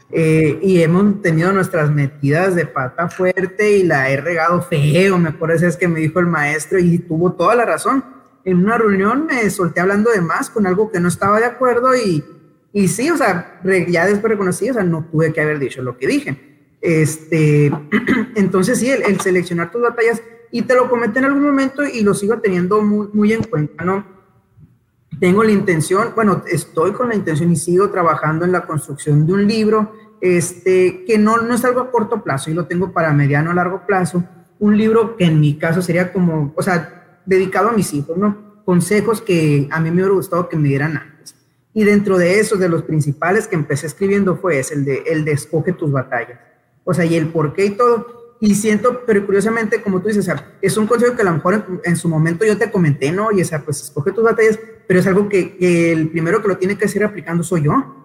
eh, y hemos tenido nuestras metidas de pata fuerte y la he regado feo, me acuerdo es que me dijo el maestro y tuvo toda la razón. En una reunión me solté hablando de más con algo que no estaba de acuerdo y, y sí, o sea, ya después reconocí, o sea, no tuve que haber dicho lo que dije. Este, (clears throat) entonces sí, el, seleccionar tus batallas, y te lo comenté en algún momento y lo sigo teniendo muy, muy en cuenta, ¿no? Tengo la intención, bueno, estoy con la intención y sigo trabajando en la construcción de un libro, este, que no, no es algo a corto plazo, y lo tengo para mediano o largo plazo, un libro que en mi caso sería como, o sea, dedicado a mis hijos, ¿no? Consejos que a mí me hubiera gustado que me dieran antes. Y dentro de esos, de los principales que empecé escribiendo fue ese, el de, el de escoge tus batallas. O sea, y el por qué y todo. Y siento, pero curiosamente, como tú dices, o es un consejo que a lo mejor en, su momento yo te comenté, ¿no? Y o sea, pues escoge tus batallas, pero es algo que, el primero que lo tiene que hacer aplicando soy yo.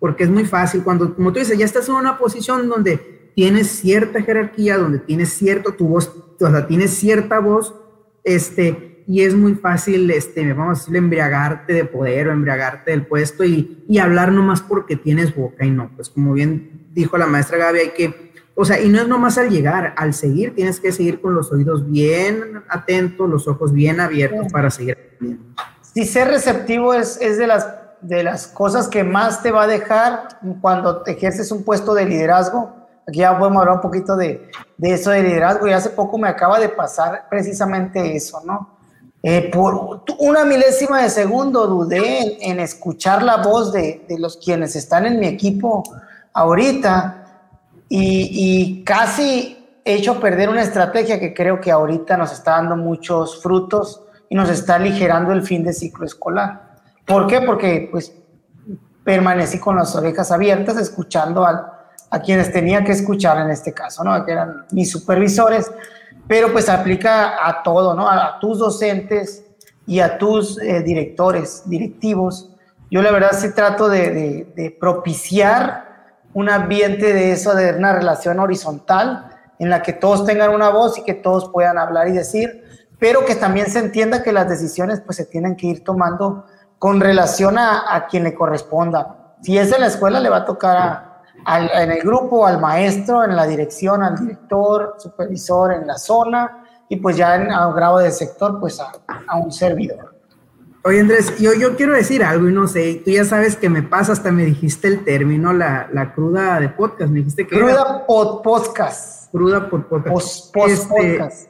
Porque es muy fácil cuando, como tú dices, ya estás en una posición donde tienes cierta jerarquía, donde tienes cierto, tu voz, o sea, tienes cierta voz, este, y es muy fácil, este, vamos a decir, embriagarte de poder o embriagarte del puesto y, y hablar nomás porque tienes boca y no, pues como bien dijo la maestra Gaby, hay que, o sea, y no es nomás al llegar, al seguir tienes que seguir con los oídos bien atentos, los ojos bien abiertos para seguir. Sí, ser receptivo es, es de, las, de las cosas que más te va a dejar cuando ejerces un puesto de liderazgo. Aquí ya podemos hablar un poquito de, de eso de liderazgo y hace poco me acaba de pasar precisamente eso, ¿no? Eh, por una milésima de segundo dudé en, escuchar la voz de, los quienes están en mi equipo ahorita y, casi he hecho perder una estrategia que creo que ahorita nos está dando muchos frutos y nos está aligerando el fin de ciclo escolar. ¿Por qué? Porque pues permanecí con las orejas abiertas escuchando a, a quienes tenía que escuchar en este caso, ¿no? que eran mis supervisores pero pues aplica a todo, ¿no? A, tus docentes y a tus eh, directores, directivos. Yo la verdad sí trato de, propiciar un ambiente de eso, de una relación horizontal en la que todos tengan una voz y que todos puedan hablar y decir, pero que también se entienda que las decisiones pues se tienen que ir tomando con relación a, quien le corresponda. Si es en la escuela, le va a tocar en el grupo, al maestro, en la dirección, al director, supervisor, en la zona, y pues ya en, a un grado de sector, pues a un servidor. Oye, Andrés, yo, yo quiero decir algo y no sé, tú ya sabes que me pasa, hasta me dijiste el término, la, la cruda de podcast, me dijiste que... Cruda pod podcast. Cruda pod podcast. Este, podcast.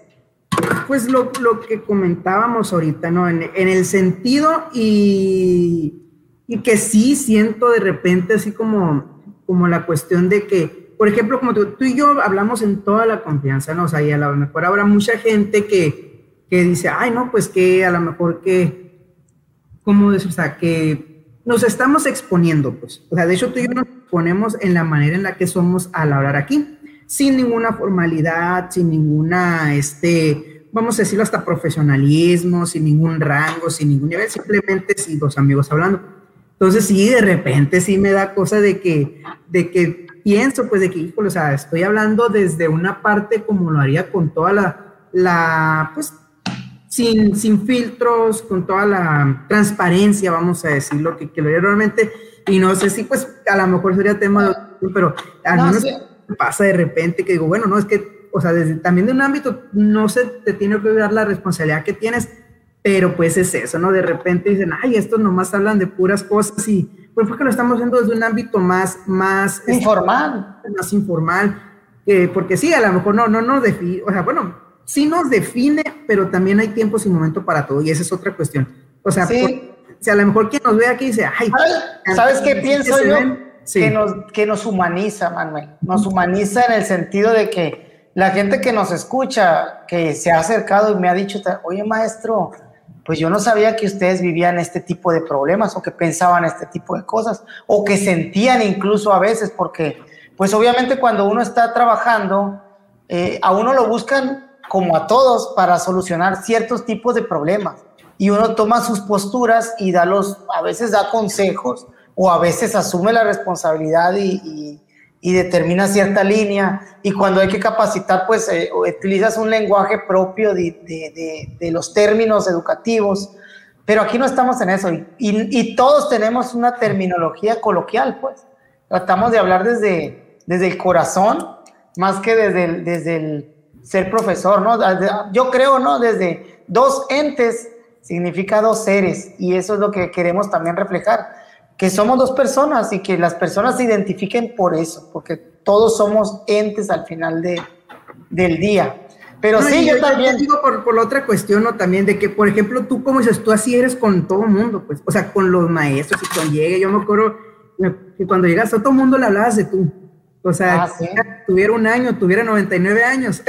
Pues lo, lo, que comentábamos ahorita, ¿no? En, en el sentido y, y, que sí siento de repente así como, como la cuestión de que, por ejemplo, como tú, tú y yo hablamos en toda la confianza, ¿no? O sea, y a lo mejor habrá mucha gente que, que dice, ay, no, pues que a lo mejor que ¿cómo decir? O sea, que nos estamos exponiendo, pues. O sea, de hecho tú y yo nos ponemos en la manera en la que somos al hablar aquí, sin ninguna formalidad, sin ninguna, este, vamos a decirlo hasta profesionalismo, sin ningún rango, sin ningún nivel, simplemente sin dos amigos hablando. Entonces sí, de repente sí me da cosa de que, de que pienso, pues de que, híjole, o sea, estoy hablando desde una parte como lo haría con toda la, la pues sin, sin filtros, con toda la transparencia, vamos a decirlo, que, que lo realmente, y no sé si pues a lo mejor sería tema de, pero al menos pasa de repente que digo, bueno, no, es que, o sea, desde, también de un ámbito, no se te tiene que dar la responsabilidad que tienes, pero pues es eso, ¿no? De repente dicen, ay, estos nomás hablan de puras cosas y pues porque lo estamos haciendo desde un ámbito más, más este, informal. más informal, porque sí, a lo mejor no, no nos define, o sea, bueno, sí nos define, pero también hay tiempo y momento para todo, y esa es otra cuestión. O sea, si a lo mejor quien nos ve aquí dice, ay, ¿sabes qué pienso yo? Que, nos, que nos humaniza, Manuel. Nos humaniza en el sentido de que la gente que nos escucha, que se ha acercado y me ha dicho, oye, maestro, pues yo no sabía que ustedes vivían este tipo de problemas o que pensaban este tipo de cosas o que sentían incluso a veces, porque pues obviamente cuando uno está trabajando, eh, a uno lo buscan como a todos, para solucionar ciertos tipos de problemas. Y uno toma sus posturas y da los, a veces da consejos o a veces asume la responsabilidad y, determina cierta línea. Y cuando hay que capacitar, pues eh, utilizas un lenguaje propio de, los términos educativos. Pero aquí no estamos en eso. Y, y, todos tenemos una terminología coloquial, pues. Tratamos de hablar desde, desde el corazón, más que desde desde el ser profesor, ¿no? Yo creo, ¿no? Desde dos entes significa dos seres y eso es lo que queremos también reflejar, que somos dos personas y que las personas se identifiquen por eso, porque todos somos entes al final de, del día. Pero sí, yo, también. digo por, por, la otra cuestión, ¿no? También de que, por ejemplo, tú, como dices, tú así eres con todo mundo, pues, o sea, con los maestros y cuando llegue, yo me acuerdo que cuando llegas a todo mundo le hablabas de tú. O sea, ah, tuviera un año, tuviera 99 años.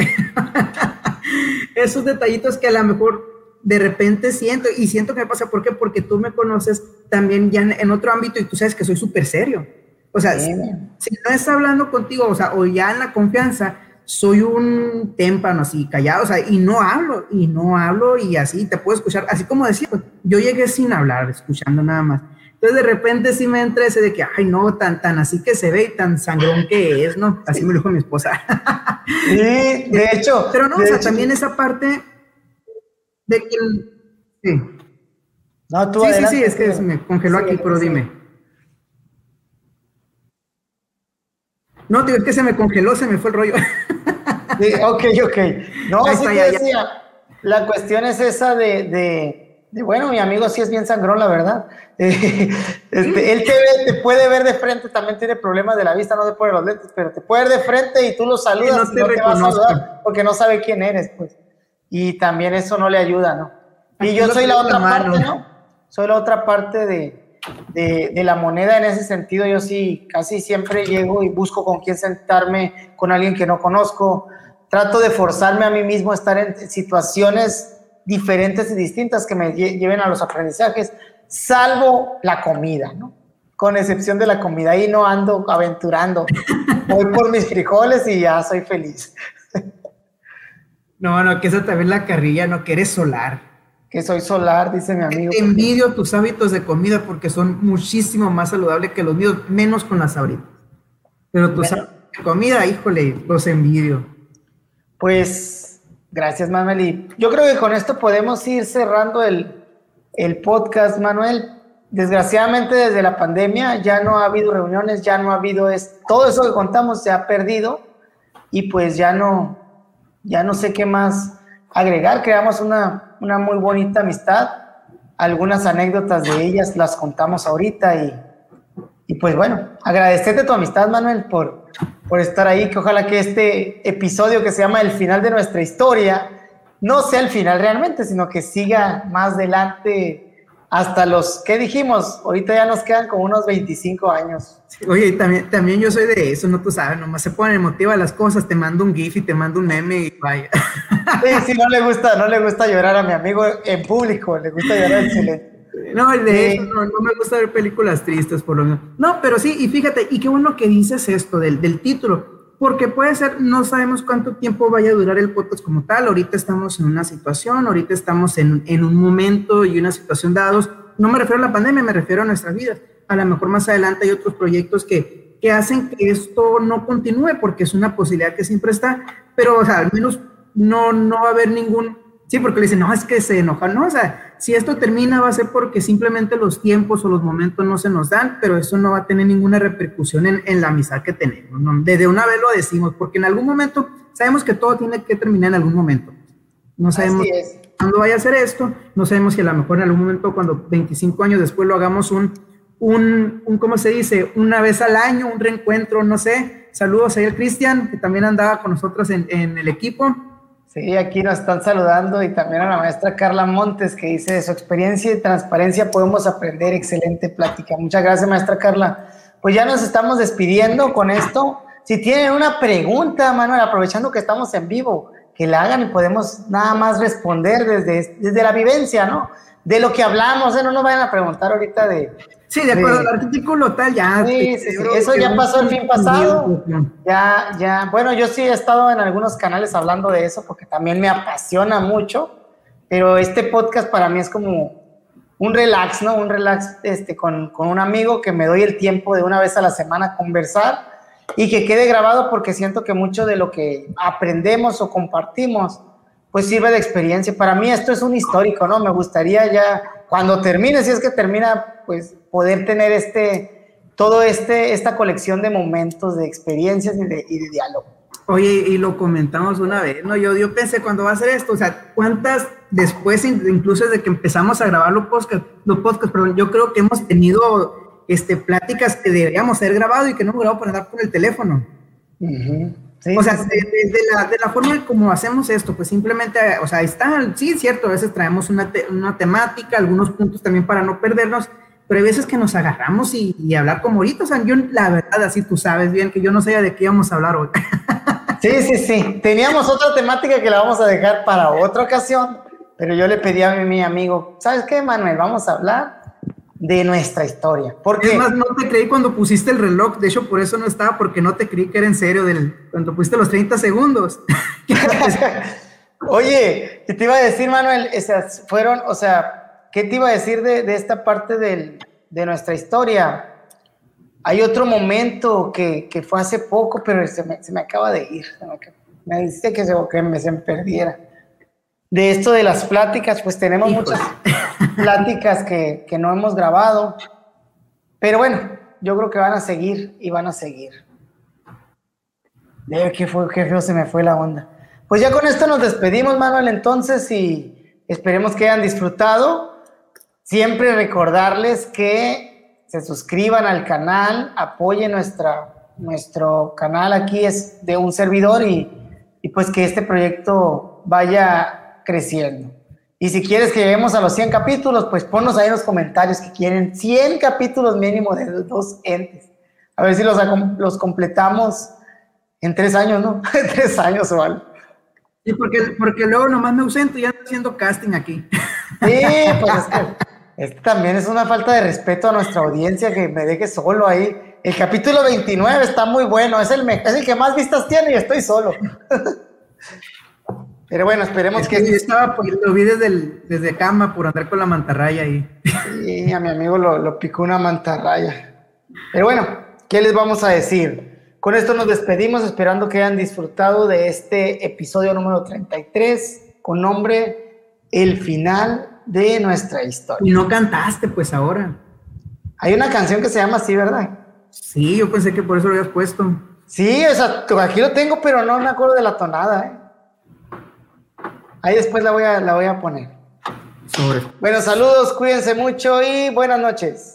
(laughs) Esos detallitos que a lo mejor de repente siento, y siento que me pasa, ¿por qué? Porque tú me conoces también ya en, otro ámbito y tú sabes que soy súper serio. O sea, si, no está hablando contigo, o sea, o ya en la confianza, soy un témpano así, callado, o sea, y no hablo, y no hablo, y así te puedo escuchar, así como decía, yo llegué sin hablar, escuchando nada más entonces de repente sí me entra ese de que, ay, no, tan, tan así que se ve y tan sangrón que es, ¿no? Así me lo dijo mi esposa. Sí, de hecho. Pero no, o sea, también esa parte de que... Sí. No, tú sí, sí, sí, es que se me congeló aquí, pero dime. No, digo, es que se me congeló, se me fue el rollo. Sí, ok, ok. No, sí decía, la cuestión es esa de bueno, mi amigo sí es bien sangrón, la verdad. (laughs) Este, él te, puede ver de frente, también tiene problemas de la vista, no te pone los lentes, pero te puede ver de frente y tú lo saludas y no te, va a saludar porque no sabe quién eres, pues. Y también eso no le ayuda, ¿no? Y yo soy la otra parte, ¿no? Soy la otra parte de, de, la moneda en ese sentido. Yo sí casi siempre llego y busco con quién sentarme, con alguien que no conozco. Trato de forzarme a mí mismo a estar en situaciones diferentes y distintas que me lleven a los aprendizajes, salvo la comida, ¿no? Con excepción de la comida, ahí no ando aventurando. (laughs) Voy por mis frijoles y ya soy feliz. No, no, que esa también la carrilla, no, que eres solar. Que soy solar, dice mi amigo. envidio tus hábitos de comida porque son muchísimo más saludables que los míos, menos con las ahorita. Pero tú sabes, comida, híjole, los envidio. Pues, gracias, Manuel. Y yo creo que con esto podemos ir cerrando el, el podcast, Manuel. Desgraciadamente, desde la pandemia ya no ha habido reuniones, ya no ha habido es, todo eso que contamos se ha perdido y pues ya no, ya no sé qué más agregar. Creamos una, una muy bonita amistad. Algunas anécdotas de ellas las contamos ahorita y, y pues bueno, agradecerte tu amistad, Manuel, por, por estar ahí, que ojalá que este episodio que se llama El final de nuestra historia no sea el final realmente, sino que siga más adelante hasta los, ¿qué dijimos? Ahorita ya nos quedan como unos 25 años. Oye, también, también yo soy de eso, no tú sabes, nomás se ponen emotivas las cosas, te mando un GIF y te mando un meme y vaya. Sí, sí, no le gusta, no le gusta llorar a mi amigo en público, le gusta llorar en silencio. No, de eso, no, no, me gusta ver películas tristes, por lo menos. No, pero sí, y fíjate, y qué bueno que dices esto del, del título, porque puede ser, no sabemos cuánto tiempo vaya a durar el podcast como tal, ahorita estamos en una situación, ahorita estamos en, en un momento y una situación dados, no me refiero a la pandemia, me refiero a nuestras vidas. A lo mejor más adelante hay otros proyectos que, que hacen que esto no continúe, porque es una posibilidad que siempre está, pero o sea, al menos no, no va a haber ningún, sí, porque le dicen, no, es que se enojan, no, o sea, si esto termina va a ser porque simplemente los tiempos o los momentos no se nos dan, pero eso no va a tener ninguna repercusión en, en la amistad que tenemos. ¿no? Desde una vez lo decimos, porque en algún momento sabemos que todo tiene que terminar en algún momento. No sabemos cuándo vaya a ser esto, no sabemos si a lo mejor en algún momento, cuando 25 años después lo hagamos un, un, un ¿cómo se dice? Una vez al año, un reencuentro, no sé. Saludos ahí al Cristian, que también andaba con nosotros en, en el equipo. Sí, aquí nos están saludando y también a la maestra Carla Montes que dice de su experiencia y transparencia podemos aprender. Excelente plática. Muchas gracias, maestra Carla. Pues ya nos estamos despidiendo con esto. Si tienen una pregunta, Manuel, aprovechando que estamos en vivo, que la hagan y podemos nada más responder desde, desde la vivencia, ¿no? De lo que hablamos, ¿eh? no nos vayan a preguntar ahorita de... Sí, de acuerdo al artículo tal, ya. Sí, sí, sí, eso ya pasó el fin pasado. Ya, ya, bueno, yo sí he estado en algunos canales hablando de eso porque también me apasiona mucho, pero este podcast para mí es como un relax, ¿no? Un relax este, con, con un amigo que me doy el tiempo de una vez a la semana conversar y que quede grabado porque siento que mucho de lo que aprendemos o compartimos pues sirve de experiencia. Para mí esto es un histórico, ¿no? Me gustaría ya cuando termine, si es que termina, pues poder tener este, todo este, esta colección de momentos, de experiencias y de, y de diálogo. Oye, y lo comentamos una vez, ¿no? Yo, yo pensé cuando va a ser esto, o sea, ¿cuántas después, incluso desde que empezamos a grabar los podcasts, los podcasts, perdón, yo creo que hemos tenido este, pláticas que deberíamos haber grabado y que no hemos grabado por andar con el teléfono. o sea, de, la, de, la, forma como hacemos esto, pues simplemente, o sea, está, sí, cierto, a veces traemos una, una temática, algunos puntos también para no perdernos, pero hay veces que nos agarramos y, y, hablar como ahorita, o sea, yo la verdad, así tú sabes bien que yo no sabía de qué íbamos a hablar hoy. (laughs) Sí, sí, sí, teníamos otra temática que la vamos a dejar para otra ocasión, pero yo le pedí a mi amigo, ¿sabes qué, Manuel? Vamos a hablar de nuestra historia. Porque es más, no te creí cuando pusiste el reloj, de hecho por eso no estaba, porque no te creí que era en serio del, cuando pusiste los 30 segundos. (laughs) (laughs) Oye, ¿qué te iba a decir, Manuel? Esas fueron, o sea, ¿qué te iba a decir de, de esta parte del, de nuestra historia? Hay otro momento que, que fue hace poco, pero se me, se me acaba de ir. Me, dice que se, que me se me perdiera de esto de las pláticas, pues tenemos muchas pláticas que, que, no hemos grabado, pero bueno, yo creo que van a seguir y van a seguir. De qué, fue, qué feo se me fue la onda. Pues ya con esto nos despedimos, Manuel, entonces, y esperemos que hayan disfrutado. Siempre recordarles que se suscriban al canal, apoyen nuestra, nuestro canal aquí, es de un servidor y, y pues que este proyecto vaya creciendo. Y si quieres que lleguemos a los 100 capítulos, pues ponnos ahí en los comentarios que quieren 100 capítulos mínimo de dos entes. A ver si los, los completamos en tres años, ¿no? (laughs) En tres años o algo. Sí, porque, porque luego nomás me ausento y ya estoy haciendo casting aquí. Sí, pues es que también es una falta de respeto a nuestra audiencia que me deje solo ahí. El capítulo 29 está muy bueno, es el, es el que más vistas tiene y estoy solo. (laughs) Pero bueno, esperemos que. Yo estaba, pues, lo vi desde, desde cama por andar con la mantarraya ahí. Sí, a mi amigo lo, lo picó una mantarraya. Pero bueno, ¿qué les vamos a decir? Con esto nos despedimos, esperando que hayan disfrutado de este episodio número 33 con nombre El final de nuestra historia. Y no cantaste, pues ahora. Hay una canción que se llama así, ¿verdad? Sí, yo pensé que por eso lo habías puesto. Sí, o sea, aquí lo tengo, pero no me acuerdo de la tonada, ¿eh? Ahí después la voy a, la voy a poner. Bueno, saludos, cuídense mucho y buenas noches.